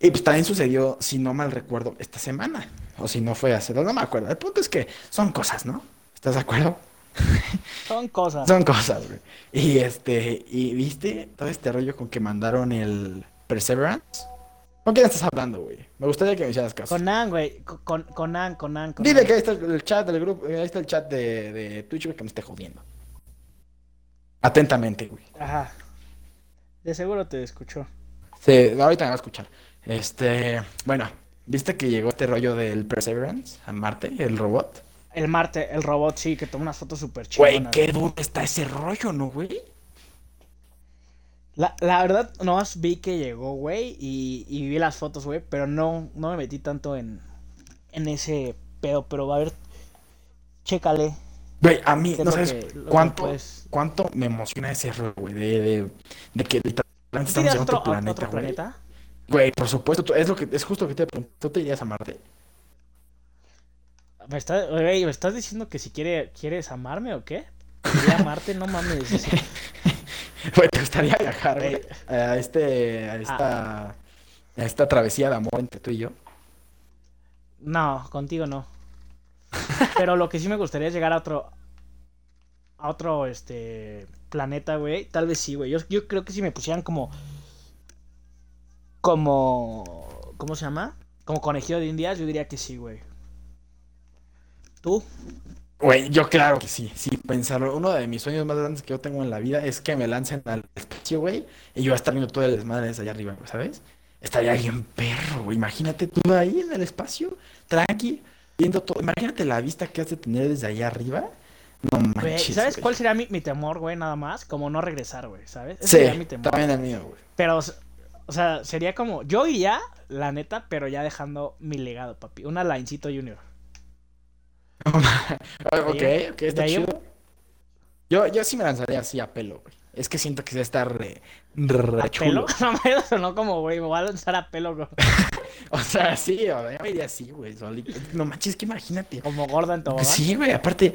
Y pues también sucedió, si no mal recuerdo, esta semana. O si no fue hace dos, no me acuerdo. El punto es que son cosas, ¿no? ¿Estás de acuerdo? Son cosas. Son cosas, güey. Y este, y viste todo este rollo con que mandaron el Perseverance. ¿Con quién estás hablando, güey? Me gustaría que me hicieras caso. Conan, güey. Con, con, Conan, Conan, Conan. Dile que ahí está el chat del grupo, ahí está el chat de, de Twitch, güey, que me esté jodiendo. Atentamente, güey. Ajá. De seguro te escuchó. Sí, ahorita me va a escuchar. Este, bueno, ¿viste que llegó este rollo del Perseverance a Marte, el robot? El Marte, el robot, sí, que toma unas fotos súper Güey, chingonas. qué duro está ese rollo, ¿no, güey? La, la verdad, nomás vi que llegó, güey, y, y vi las fotos, güey, pero no, no me metí tanto en, en ese pedo, pero va a ver, chécale. Güey, a mí, ¿Qué es no sabes que- cuánto, puedes- cuánto me emociona ese rollo, güey, de, de, de que literalmente ¿Tú estamos en otro otro, planeta, otro güey. planeta? Güey, por supuesto, tú- es lo que, es justo lo que te pregunto. ¿Tú te irías a Marte? ¿Me, está- güey, ¿me estás diciendo que si quiere, quieres amarme o qué? ¿Quería amarte? No mames. Güey, ¿te gustaría viajar, güey, Güey. a este, a esta, a esta travesía de amor entre tú y yo? No, contigo no. Pero lo que sí me gustaría es llegar a otro. A otro, este. Planeta, güey. Tal vez sí, güey. Yo, yo creo que si me pusieran como. Como. ¿Cómo se llama? Como conejillo de indias, yo diría que sí, güey. ¿Tú? Güey, yo claro que sí, sí, pensarlo. Uno de mis sueños más grandes que yo tengo en la vida es que me lancen al espacio, güey, y yo estar viendo todo el desmadre desde allá arriba, ¿sabes? Estaría bien perro, güey. Imagínate tú ahí en el espacio, tranqui, viendo todo. Imagínate la vista que has de tener desde allá arriba. No manches, ¿Sabes güey. cuál sería mi, mi temor, güey? Nada más. Como no regresar, güey, ¿sabes? Ese Sí, sería mi temor. también el mío, güey. Pero, o sea, sería como. Yo iría, la neta, pero ya dejando mi legado, papi. Una Linecito Junior. Ah, Ok, ok, está chido. Yo, yo sí me lanzaría así a pelo, güey. Es que siento que se está re, re ¿A chulo. pelo? No me sonó como, güey, me voy a lanzar a pelo güey. O sea, sí, yo me iría así, güey, solito. No manches, que imagínate. como gorda en tobogán. Sí, güey, aparte,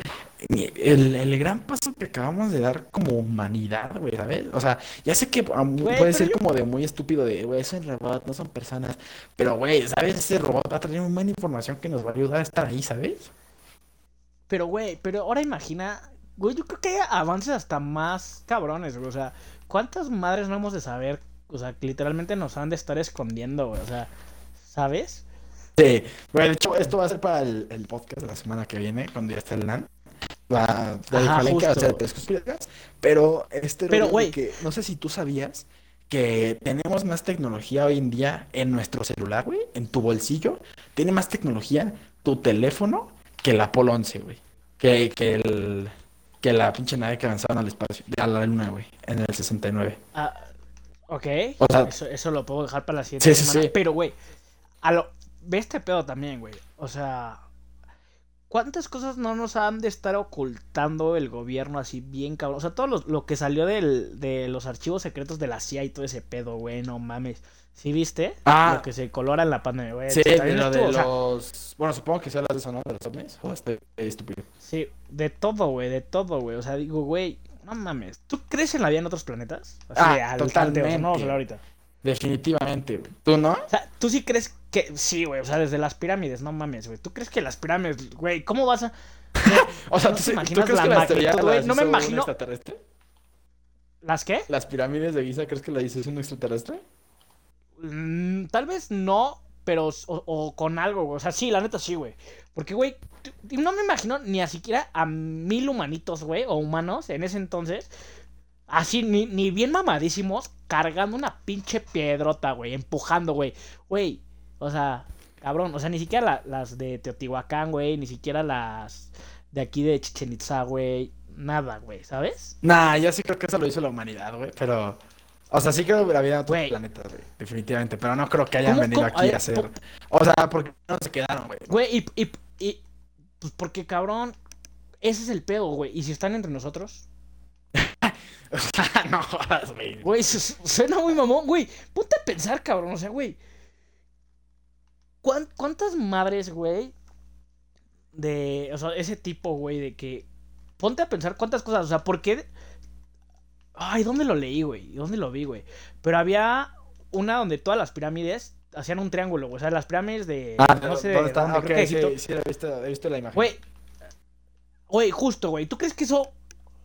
el, el gran paso que acabamos de dar como humanidad, güey, ¿sabes? O sea, ya sé que um, Güey, puede ser yo- como de muy estúpido de, güey, son robots, no son personas. Pero, güey, ¿sabes? Ese robot va a traer una buena información que nos va a ayudar a estar ahí, ¿sabes? Pero, güey, pero ahora imagina, güey, yo creo que hay avances hasta más cabrones, güey. O sea, ¿cuántas madres no hemos de saber? O sea, que literalmente nos han de estar escondiendo, güey. O sea, ¿sabes? Sí, güey, de hecho, esto va a ser para el, el podcast de la semana que viene, cuando ya esté el LAN. Va, va Ajá, a va a ser justo. tres conspiraciones, pero este Pero, güey. que no sé si tú sabías que tenemos más tecnología hoy en día en nuestro celular, güey, en tu bolsillo, tiene más tecnología tu teléfono que el Apolo 11, güey. Que, que el que la pinche nave que avanzaron al espacio, a la luna, güey, en el 69. Ah, ok. O sea- eso, eso lo puedo dejar para la siguiente Sí, sí, semana. sí. Pero, güey, a lo... ve este pedo también, güey. O sea, ¿Cuántas cosas no nos han de estar ocultando el gobierno así bien cabrón? O sea, todo lo, lo que salió del, de los archivos secretos de la CIA y todo ese pedo, güey, no mames. ¿Sí viste? Ah. Lo que se colora en la pandemia, güey. Sí, de lo de o sea, los... Bueno, supongo que sea las de eso, ¿no? De los ovnis. O estoy estúpido. Sí, de todo, güey, de todo, güey. O sea, digo, güey, no mames. ¿Tú crees en la vida en otros planetas? Así, Ah, al- totalmente. al- no vamos a hablar ahorita. Definitivamente. ¿Tú no? O sea, ¿tú sí crees que... Sí, güey, o sea, desde las pirámides, no mames, güey. ¿Tú crees que las pirámides, güey, cómo vas a... O sea, ¿No ¿tú, te sí- ¿tú imaginas crees la que las güey? No me hizo un imagino- extraterrestre? ¿Las qué? ¿Las pirámides de Giza crees que las hizo un extraterrestre? Mm, tal vez no, pero o, o con algo, güey. O sea, sí, la neta sí, güey. Porque, güey, no me imagino ni a siquiera a mil humanitos, güey, o humanos en ese entonces. Así, ni, ni bien mamadísimos, cargando una pinche piedrota, güey, empujando, güey. Güey, o sea, cabrón, o sea, ni siquiera la- las de Teotihuacán, güey, ni siquiera las de aquí de Chichen Itza, güey. Nada, güey, ¿sabes? Nah, yo sí creo que eso lo hizo la humanidad, güey. Pero. O sea, sí creo que había otros Güey. planetas, güey. Definitivamente. Pero no creo que hayan ¿Cómo- venido cómo? aquí A ver, a hacer. O sea, porque no se quedaron, güey. Güey, y, y, y- Pues porque, cabrón, ese es el pedo, güey. ¿Y si están entre nosotros? O sea, no jodas, güey. Güey, su- su- suena muy mamón, güey. Ponte a pensar, cabrón. O sea, güey. ¿Cuán- ¿Cuántas madres, güey? De. O sea, ese tipo, güey, de que. Ponte a pensar cuántas cosas. O sea, ¿por qué? Ay, ¿dónde lo leí, güey? ¿Dónde lo vi, güey? Pero había una donde todas las pirámides hacían un triángulo, güey. O sea, las pirámides de. Ah, no sé de ¿dónde está? dónde, Ok, creo que sí, sí, he visto, he visto la imagen. Güey. Güey, justo, güey. ¿Tú crees que eso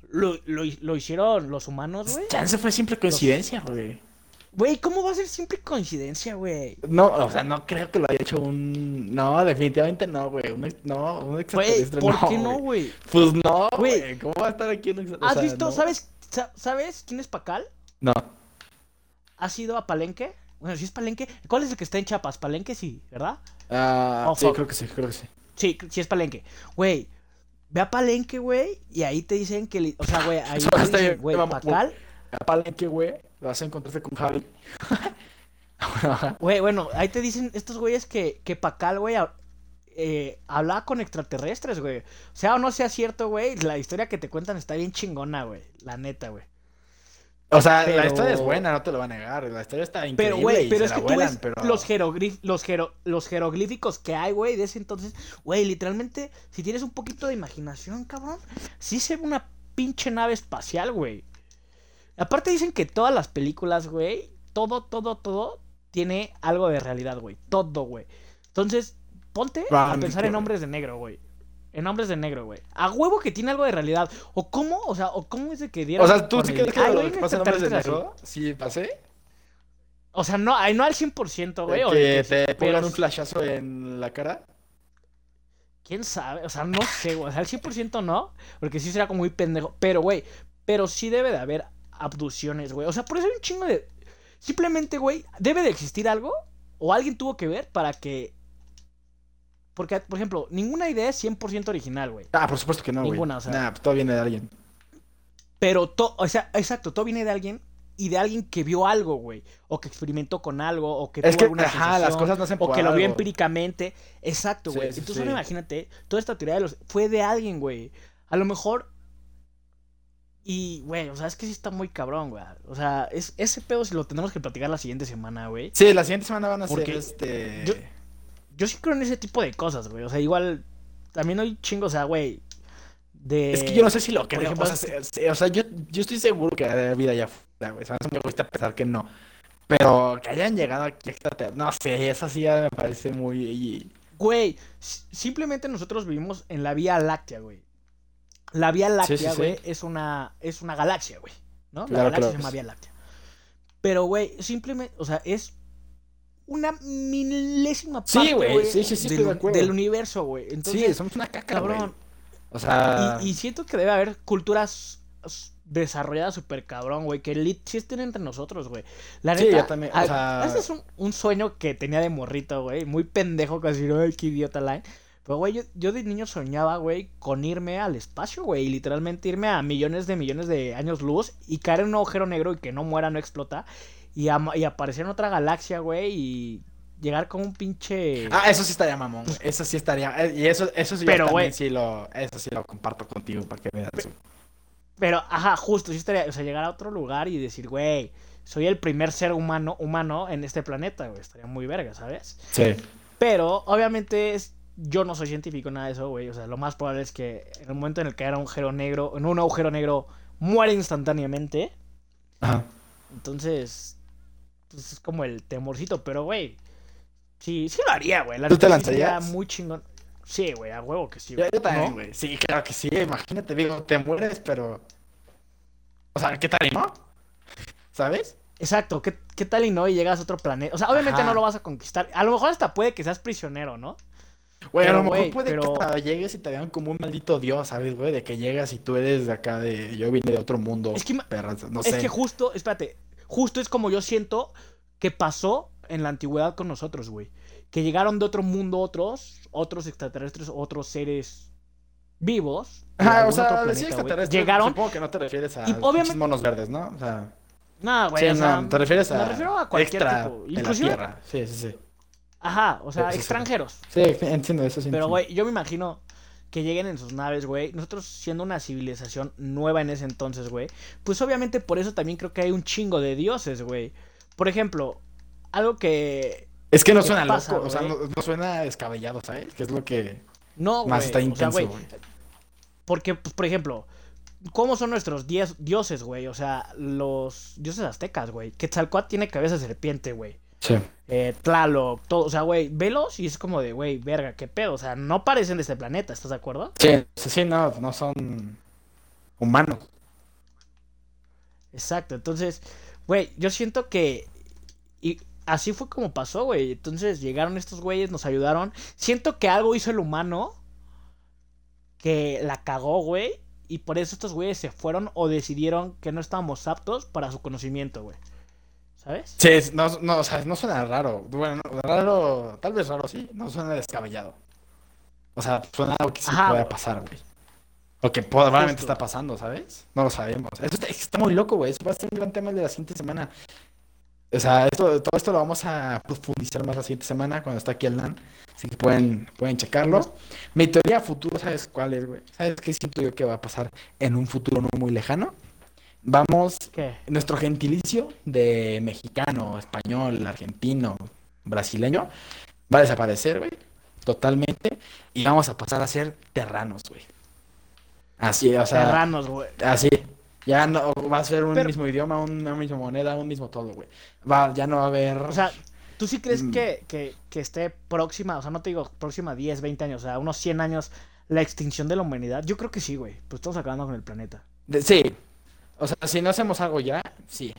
lo, lo, lo hicieron los humanos, güey? Chance fue simple coincidencia, güey. Güey, ¿cómo va a ser siempre coincidencia, güey? No, o sea, no creo que lo haya hecho un. No, definitivamente no, güey. Un ex- No, un Güey, extraterrestre ¿por no. qué no, güey. güey? Pues no, Güey. güey. ¿Cómo va a estar aquí un extraterrestre? ¿Has visto, sabes, sa- sabes quién es Pacal? No. ¿Has ido a Palenque? Bueno, si es Palenque. ¿Cuál es el que está en Chiapas? Palenque sí, ¿verdad? Ah, Oh, sí, fuck. creo que sí, creo que sí. Sí, sí es Palenque. Güey, ve a Palenque, güey, y ahí te dicen que... O sea, güey, ahí te dicen, güey, Pacal... A Palenque, güey, vas a encontrarte con Javi. Güey, bueno, ahí te dicen estos güeyes que, que Pacal, güey, eh, hablaba con extraterrestres, güey. O sea o no sea cierto, güey, la historia que te cuentan está bien chingona, güey. La neta, güey. O sea, Pero- la historia es buena, no te lo voy a negar. La historia está increíble Pero, güey, pero es que tú vuelan, ves pero... los, jeroglif- los, jero- los jeroglíficos que hay, güey, de ese entonces. Güey, literalmente, si tienes un poquito de imaginación, cabrón, sí se ve una pinche nave espacial, güey. Aparte dicen que todas las películas, güey, todo, todo, todo tiene algo de realidad, güey. Todo, güey. Entonces, ponte a pensar en hombres de negro, güey. En hombres de negro, güey. A huevo que tiene algo de realidad. O cómo, o sea, o cómo es de que dieron. O sea, ¿tú sí crees que Ay, lo que pasa en Hombres de. Negro? Sí, pasé. O sea, no, no al 100%, güey. Que que- te pero pongan un flashazo en la cara. ¿Quién sabe? O sea, no sé, güey. O sea, al 100% no. Porque sí será como muy pendejo. Pero, güey, pero sí debe de haber abducciones, güey. O sea, por eso hay un chingo de... Simplemente, güey, debe de existir algo. O alguien tuvo que ver para que... Porque, por ejemplo, ninguna idea es 100% original, güey. Ah, por supuesto que no, güey. Ninguna, o sea. Nah, pues todo viene de alguien. Pero todo, o sea, exacto, todo viene de alguien y de alguien que vio algo, güey. O que experimentó con algo, o que Es tuvo que, alguna ajá, las cosas no hacen O que lo vio algo. empíricamente. Exacto, güey. sí, Entonces, sí. ahora imagínate, toda esta teoría de los... fue de alguien, güey. A lo mejor... Y, güey, o sea, es que sí está muy cabrón, güey. O sea, es, ese pedo si lo tenemos que platicar la siguiente semana, güey. Sí, la siguiente semana van a ser Porque este. yo- Yo sí creo en ese tipo de cosas, güey. O sea, igual... También hay chingos, o sea, güey. De... Es que yo no sé si lo creo. ejemplo, o sea, se- se- o sea, yo, yo estoy seguro que hay vida allá afuera, güey. O sea, me gusta pensar que no. Pero que hayan llegado aquí. No sé, eso sí ya me parece muy. Güey, simplemente nosotros vivimos en la Vía Láctea, güey. La Vía Láctea, sí, sí. güey, es una es una galaxia, güey, ¿no? La galaxia claro se llama. Vía Láctea. Pero, güey, simplemente, o sea, es una milésima parte, güey, del, universo, güey. Entonces, sí, somos una caca, güey. cabrón. O sea. Y, y siento que debe haber culturas desarrolladas súper cabrón, güey, que estén entre nosotros, güey. La Sí, neta, yo también, o a- sea- ese es un, un sueño que tenía de morrito, güey, muy pendejo, casi, ay, qué idiota line. Pero, güey, yo, yo de niño soñaba, güey, con irme al espacio, güey, y literalmente irme a millones de millones de años luz y caer en un agujero negro y que no muera, no explota, y, ama- y aparecer en otra galaxia, güey, y llegar con un pinche... Ah, eso sí estaría mamón. Eso sí estaría. eh, Y eso, eso sí, yo Pero, también güey. sí lo, eso sí lo comparto contigo para que veas. güey. Pero, ajá, justo, sí estaría, o sea, llegar a otro lugar y decir, güey, soy el primer ser humano, humano en este planeta, güey, estaría muy verga, ¿sabes? Sí. Pero, obviamente, es, yo no soy científico, nada de eso, güey, o sea, lo más probable es que en el momento en el que haya un agujero negro, en un agujero negro, muere instantáneamente, Ajá. entonces, pues es como el temorcito, pero, güey, sí, sí lo haría, güey, la ¿Tú te lanzarías? muy chingón. Sí, güey, a huevo que sí, güey. yo también, ¿No? güey. Sí, claro que sí. Imagínate, digo, te mueres, pero. O sea, ¿qué tal, y no? ¿Sabes? Exacto, ¿qué, qué tal y no? Y llegas a otro planeta. O sea, obviamente Ajá. no lo vas a conquistar. A lo mejor hasta puede que seas prisionero, ¿no? Güey, a lo mejor puede pero- que hasta llegues y te vean como un maldito dios, ¿sabes, güey? De que llegas y tú eres de acá de. Yo vine de otro mundo. Es que perras, no es sé. que justo, espérate, justo es como yo siento que pasó en la antigüedad con nosotros, güey. Que llegaron de otro mundo otros, otros extraterrestres, otros seres vivos. Ajá, o sea, decir planeta, güey. extraterrestre, Llegaron. Supongo que no te refieres a Y obviamente- monos verdes, ¿no? O sea. Güey, sí, o sea, no, te refieres a. me refiero a cualquier extra tipo. de la Inclusive, tierra. Sí, sí, sí. Ajá, o sea, Sí, extranjeros. Sí, entiendo eso, sí. Pero, güey, yo me imagino que lleguen en sus naves, güey. Nosotros siendo una civilización nueva en ese entonces, güey. Pues obviamente por eso también creo que hay un chingo de dioses, güey. Por ejemplo, algo que... Es que no ¿Qué suena pasa, loco, o sea, no, no suena descabellado, ¿sabes? Que es lo que No, más está intenso, güey, porque, pues, por ejemplo, ¿cómo son nuestros diez- dioses, güey? O sea, los dioses aztecas, güey. Quetzalcóatl tiene cabeza de serpiente, güey. Sí. Eh, Tlaloc, todo. O sea, güey, velos y es como de, güey, verga, qué pedo. O sea, no parecen de este planeta, ¿estás de acuerdo? Sí, sí, no, no son humanos. Exacto, entonces, güey, yo siento que y así fue como pasó, güey. Entonces llegaron estos güeyes, nos ayudaron. Siento que algo hizo el humano que la cagó, güey, y por eso estos güeyes se fueron o decidieron que no estábamos aptos para su conocimiento, güey. ¿Sabes? Sí, no, no, o sea, no suena raro. Bueno, no, raro, tal vez raro sí, no suena descabellado. O sea, suena algo que sí Ajá, pueda pasar, güey. O que probablemente está pasando, ¿sabes? No lo sabemos. Eso está, está muy loco, güey. Eso va a ser un gran tema el de la siguiente semana. O sea, esto, todo esto lo vamos a profundizar más la siguiente semana cuando está aquí el LAN. Así que pueden, pueden checarlo. Mi teoría futuro, ¿sabes cuál es, güey? ¿Sabes qué siento yo que va a pasar en un futuro no muy lejano? Vamos ¿Qué? nuestro gentilicio de mexicano, español, argentino, brasileño va a desaparecer, güey, totalmente, y vamos a pasar a ser terranos, güey. Así, o sea, Terranos, güey. así. Ya no va a ser un Pero- mismo idioma, una misma moneda, un mismo todo, güey. Va, ya no va a haber. O sea, ¿tú sí crees Mm. que, que, que esté próxima, o sea, no te digo próxima a 10, 20 años, o sea, unos 100 años, la extinción de la humanidad? Yo creo que sí, güey. Pues estamos acabando con el planeta. de- sí. O sea, si no hacemos algo ya, sí.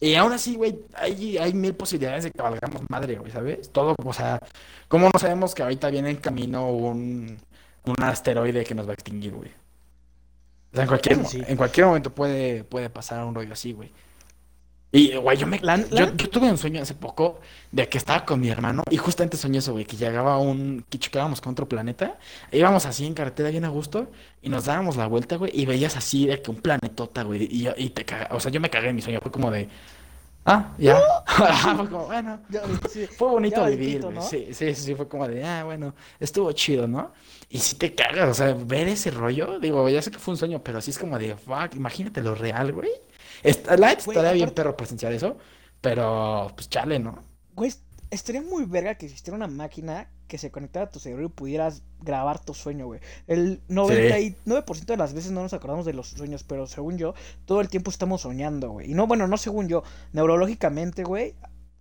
Y aún así, güey, hay, hay mil posibilidades de que valgamos madre, güey, ¿sabes? Todo, o sea, ¿cómo no sabemos que ahorita viene en camino un, un asteroide que nos va a extinguir, güey? O sea, en cualquier, sí. en cualquier momento puede, puede pasar un rollo así, güey. Y, güey, yo me, La- yo, tuve un sueño hace poco de que estaba con mi hermano y justamente soñé eso, güey, que llegaba un, que chocábamos con otro planeta, e íbamos así en carretera bien a gusto y nos dábamos la vuelta, güey, y veías así de que un planetota, güey, y, y te caga, o sea, yo me cagué en mi sueño, fue como de, ah, ya, fue como, bueno, fue bonito Ya vivir, güey, ¿no? sí, sí, sí, fue como de, ah, bueno, estuvo chido, ¿no? Y si te cagas, o sea, ver ese rollo, digo, ya sé que fue un sueño, pero sí es como de, fuck, imagínate lo real, güey. Está, la estaría bien perro presenciar eso, pero pues chale, ¿no? Güey, estaría muy verga que existiera una máquina que se conectara a tu cerebro y pudieras grabar tu sueño, güey. El 99% de las veces no nos acordamos de los sueños, pero según yo, todo el tiempo estamos soñando, güey. Y no, bueno, no según yo, neurológicamente, güey,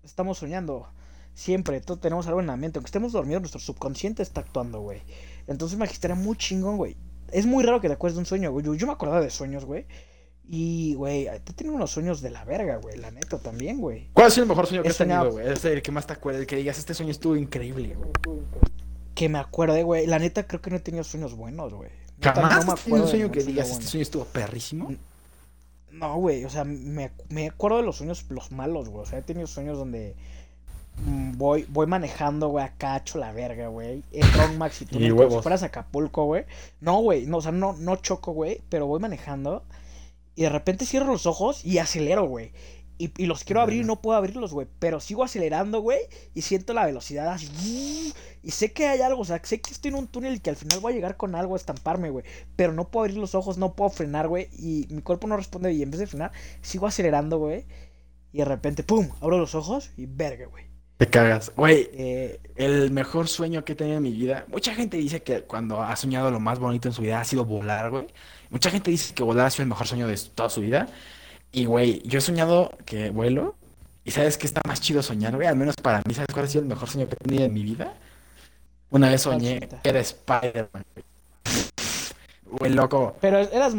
estamos soñando. Siempre, todos tenemos algo en la mente. Aunque estemos dormidos, nuestro subconsciente está actuando, güey. Entonces me estaría muy chingón, güey. Es muy raro que te acuerdes de un sueño, güey. Yo, yo me acordaba de sueños, güey. Y, güey, te tenido unos sueños de la verga, güey. La neta también, güey. ¿Cuál ha sido el mejor sueño que has tenido, güey? Es el que más te acuerdas, el que digas, este sueño estuvo increíble, güey. Que me acuerde, güey. La neta, creo que no he tenido sueños buenos, güey. ¿Jamás no me has tenido un sueño que digas, bueno. este sueño estuvo perrísimo? No, güey, o sea, me, me acuerdo de los sueños, los malos, güey. O sea, he tenido sueños donde mm, voy, voy manejando, güey, acá hecho la verga, güey. Entro a un maxi Y como si fueras a Acapulco, güey. No, güey, no, o sea, no, no choco, güey, pero voy manejando y de repente cierro los ojos y acelero, güey. Y, y los quiero abrir y no puedo abrirlos, güey. Pero sigo acelerando, güey. Y siento la velocidad así. Y sé que hay algo, o sea, sé que estoy en un túnel y que al final voy a llegar con algo a estamparme, güey. Pero no puedo abrir los ojos, no puedo frenar, güey. Y mi cuerpo no responde. Y en vez de frenar, sigo acelerando, güey. Y de repente, ¡pum! Abro los ojos y verga, güey. Te cagas. Güey, Eh, el mejor sueño que he tenido en mi vida. Mucha gente dice que cuando ha soñado lo más bonito en su vida ha sido volar, güey. Mucha gente dice que volar ha sido el mejor sueño de toda su vida. Y, güey, yo he soñado que vuelo. ¿Y sabes qué está más chido soñar, güey? Al menos para mí, ¿sabes cuál ha sido el mejor sueño que he tenido en mi vida? Una vez ¿Cuál, soñé que era Spider-Man, güey. Loco. pero eras,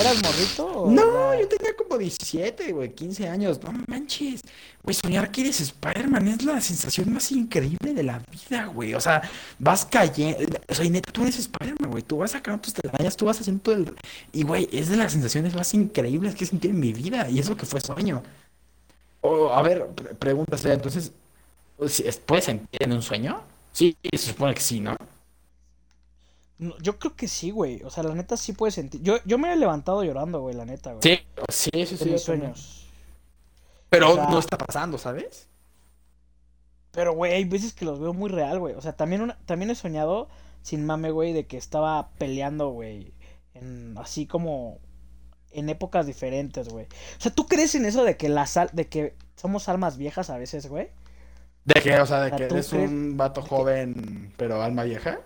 ¿eras morrito? o No, yo tenía como 17, güey, 15 años. No manches. Güey, soñar que eres Spider-Man es la sensación más increíble de la vida, güey. O sea, vas cayendo. O sea, y neta, tú eres Spider-Man, güey. Tú vas sacando tus telarañas, tú vas haciendo todo el. Y, güey, es de las sensaciones más increíbles que he sentido en mi vida. Y eso que fue sueño. O, a ver, pre- pregunta, o sea, entonces, ¿si- ¿puedes sentir en un sueño? Sí, se supone que sí, ¿no? No, yo creo que sí, güey. O sea, la neta sí puedes sentir. Yo, yo me he levantado llorando, güey, la neta, güey. Sí, sí, sí, sí. mis sueños. Pero O sea- no está pasando, ¿sabes? Pero, güey, hay veces que los veo muy real, güey. O sea, también, una- también he soñado, sin mame, güey, de que estaba peleando, güey. En, así como en épocas diferentes, güey. O sea, ¿tú crees en eso de que la sal, de que somos almas viejas a veces, güey? De que, o sea, de que ¿tú eres crees un vato joven, pero alma vieja.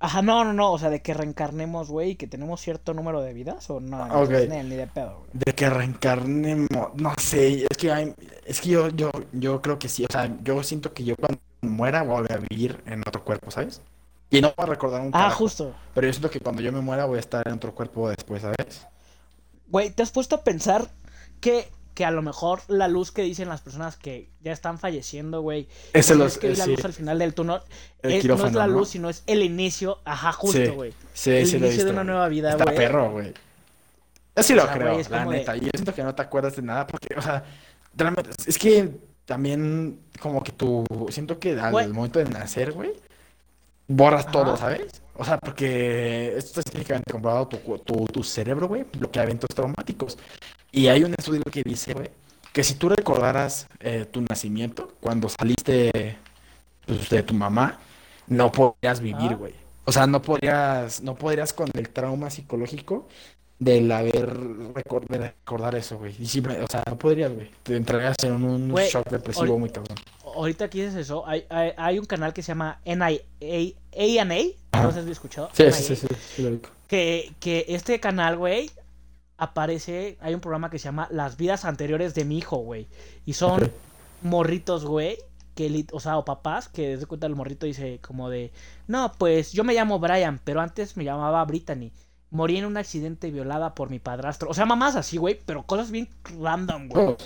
Ajá, no, no, no. O sea, de que reencarnemos, güey, y que tenemos cierto número de vidas, o no, Ok. ni, ni de pedo, güey. De que reencarnemos, no sé, es que hay- es que yo, yo, yo creo que sí, o sea, yo siento que yo cuando muera voy a vivir en otro cuerpo, ¿sabes? Y no voy a recordar un Ah, carajo, justo. pero yo siento que cuando yo me muera voy a estar en otro cuerpo después, ¿sabes? Güey, ¿te has puesto a pensar que, que a lo mejor la luz que dicen las personas que ya están falleciendo, güey, los, es que la sí, luz al final del túnel, el es- no es la ¿no? luz, sino es el inicio, ajá, justo, güey. sí, El sí lo he inicio de una nueva vida, Está güey. perro, güey. Yo sí lo sea, creo, es la de- neta. Y yo siento que no te acuerdas de nada porque, o sea, realmente, es que también como que tú, siento que al momento de nacer, güey, borras todo. ¿sabes? O sea, porque esto es científicamente comprobado, tu, tu, tu cerebro, güey, bloquea eventos traumáticos. Y hay un estudio que dice, güey, que si tú recordaras eh, tu nacimiento, cuando saliste pues, de tu mamá, no podrías vivir, Ah. güey. O sea, no podrías, no podrías con el trauma psicológico del haber recor- de recordar eso, güey. Y simple- o sea, no podrías, güey. Te entrarías en un Güey, shock depresivo muy cabrón. Ahorita que dices eso, hay, hay, hay un canal que se llama NIA, Ajá. no sé si has escuchado. Sí, sí, sí, sí, sí, lo. Que, que este canal, güey, aparece, hay un programa que se llama Las vidas anteriores de mi hijo, güey. Y son morritos, güey, que, o sea, o papás, que desde cuenta el morrito dice como de, no, pues yo me llamo Brian, pero antes me llamaba Brittany. Morí en un accidente violada por mi padrastro. O sea, mamás así, güey, pero cosas bien random, güey. Oh,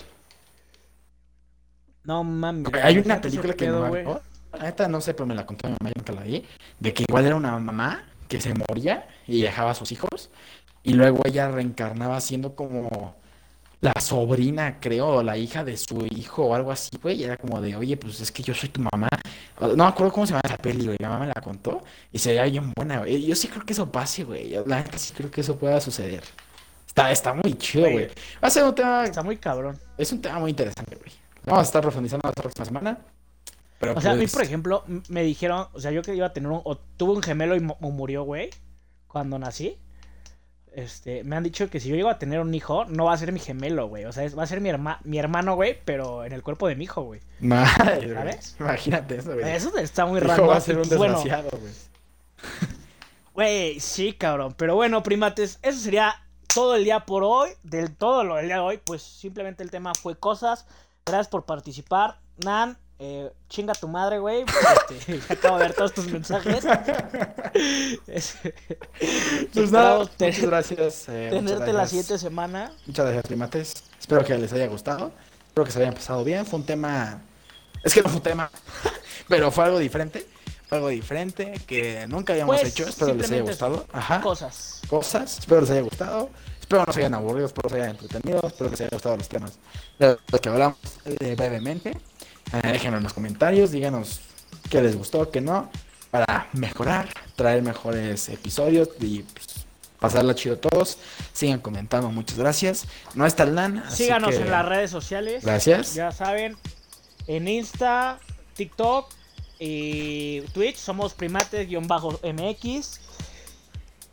No mames. hay una película que güey. La neta no sé, pero me la contó mi mamá y nunca la vi. De que igual era una mamá que se moría y dejaba a sus hijos. Y luego ella reencarnaba siendo como la sobrina, creo, o la hija de su hijo o algo así, güey. Y era como de, oye, pues es que yo soy tu mamá. No me acuerdo cómo se llama esa peli, güey. Mi mamá me la contó y se veía bien buena, güey. Yo sí creo que eso pase, güey. Yo, La neta sí creo que eso pueda suceder. Está, está muy chido, Güey. Va a ser un tema, Está muy cabrón. es un tema muy interesante, güey. Vamos a estar profundizando la próxima semana. Pero O sea, a mí, pues, por ejemplo, me dijeron, o sea, yo que iba a tener un, o tuve un gemelo y mu- murió, güey, cuando nací. Este, me han dicho que si yo llego a tener un hijo, no va a ser mi gemelo, güey. O sea, es- va a ser mi, herma, mi hermano, güey, pero en el cuerpo de mi hijo, güey. Madre. ¿Sabes? Imagínate eso, güey. Eso está muy raro. va a ser un bueno, desgraciado, güey. güey, sí, cabrón. Pero bueno, primates, eso sería todo el día por hoy. Del todo lo del día de hoy, pues simplemente el tema fue cosas. Gracias por participar. Nan, eh, chinga tu madre, güey. Este, acabo de ver todos tus mensajes. Es- Pues nada, te- muchas gracias. eh, muchas tenerte la siguiente semana. Muchas gracias, primates. Espero que les haya gustado. Espero que se hayan pasado bien. Fue un tema. Es que no fue un tema, pero fue algo diferente. Fue algo diferente que nunca habíamos Pues, hecho. Espero les haya gustado. Ajá. Cosas. Cosas. Espero les haya gustado. Espero no se hayan aburrido. Espero se hayan entretenido. Espero les haya gustado los temas de los que hablamos eh, brevemente. Eh, déjenos en los comentarios. Díganos qué les gustó, qué no. Para mejorar, traer mejores episodios y pues, pasarla chido todos. Sigan comentando, muchas gracias. No está el LAN. Síganos que- en las redes sociales. Gracias. Ya saben, en Insta, TikTok y Twitch somos primates-mx.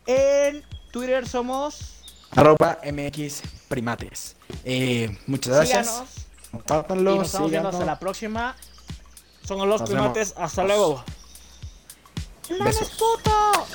En Twitter somos. Arroba MX Primates. Eh, muchas gracias. Síganos. Compártanlo, Y nos estamos viendo hasta la próxima. Somos los primates. Hasta luego. ¡El man es Besos. puto!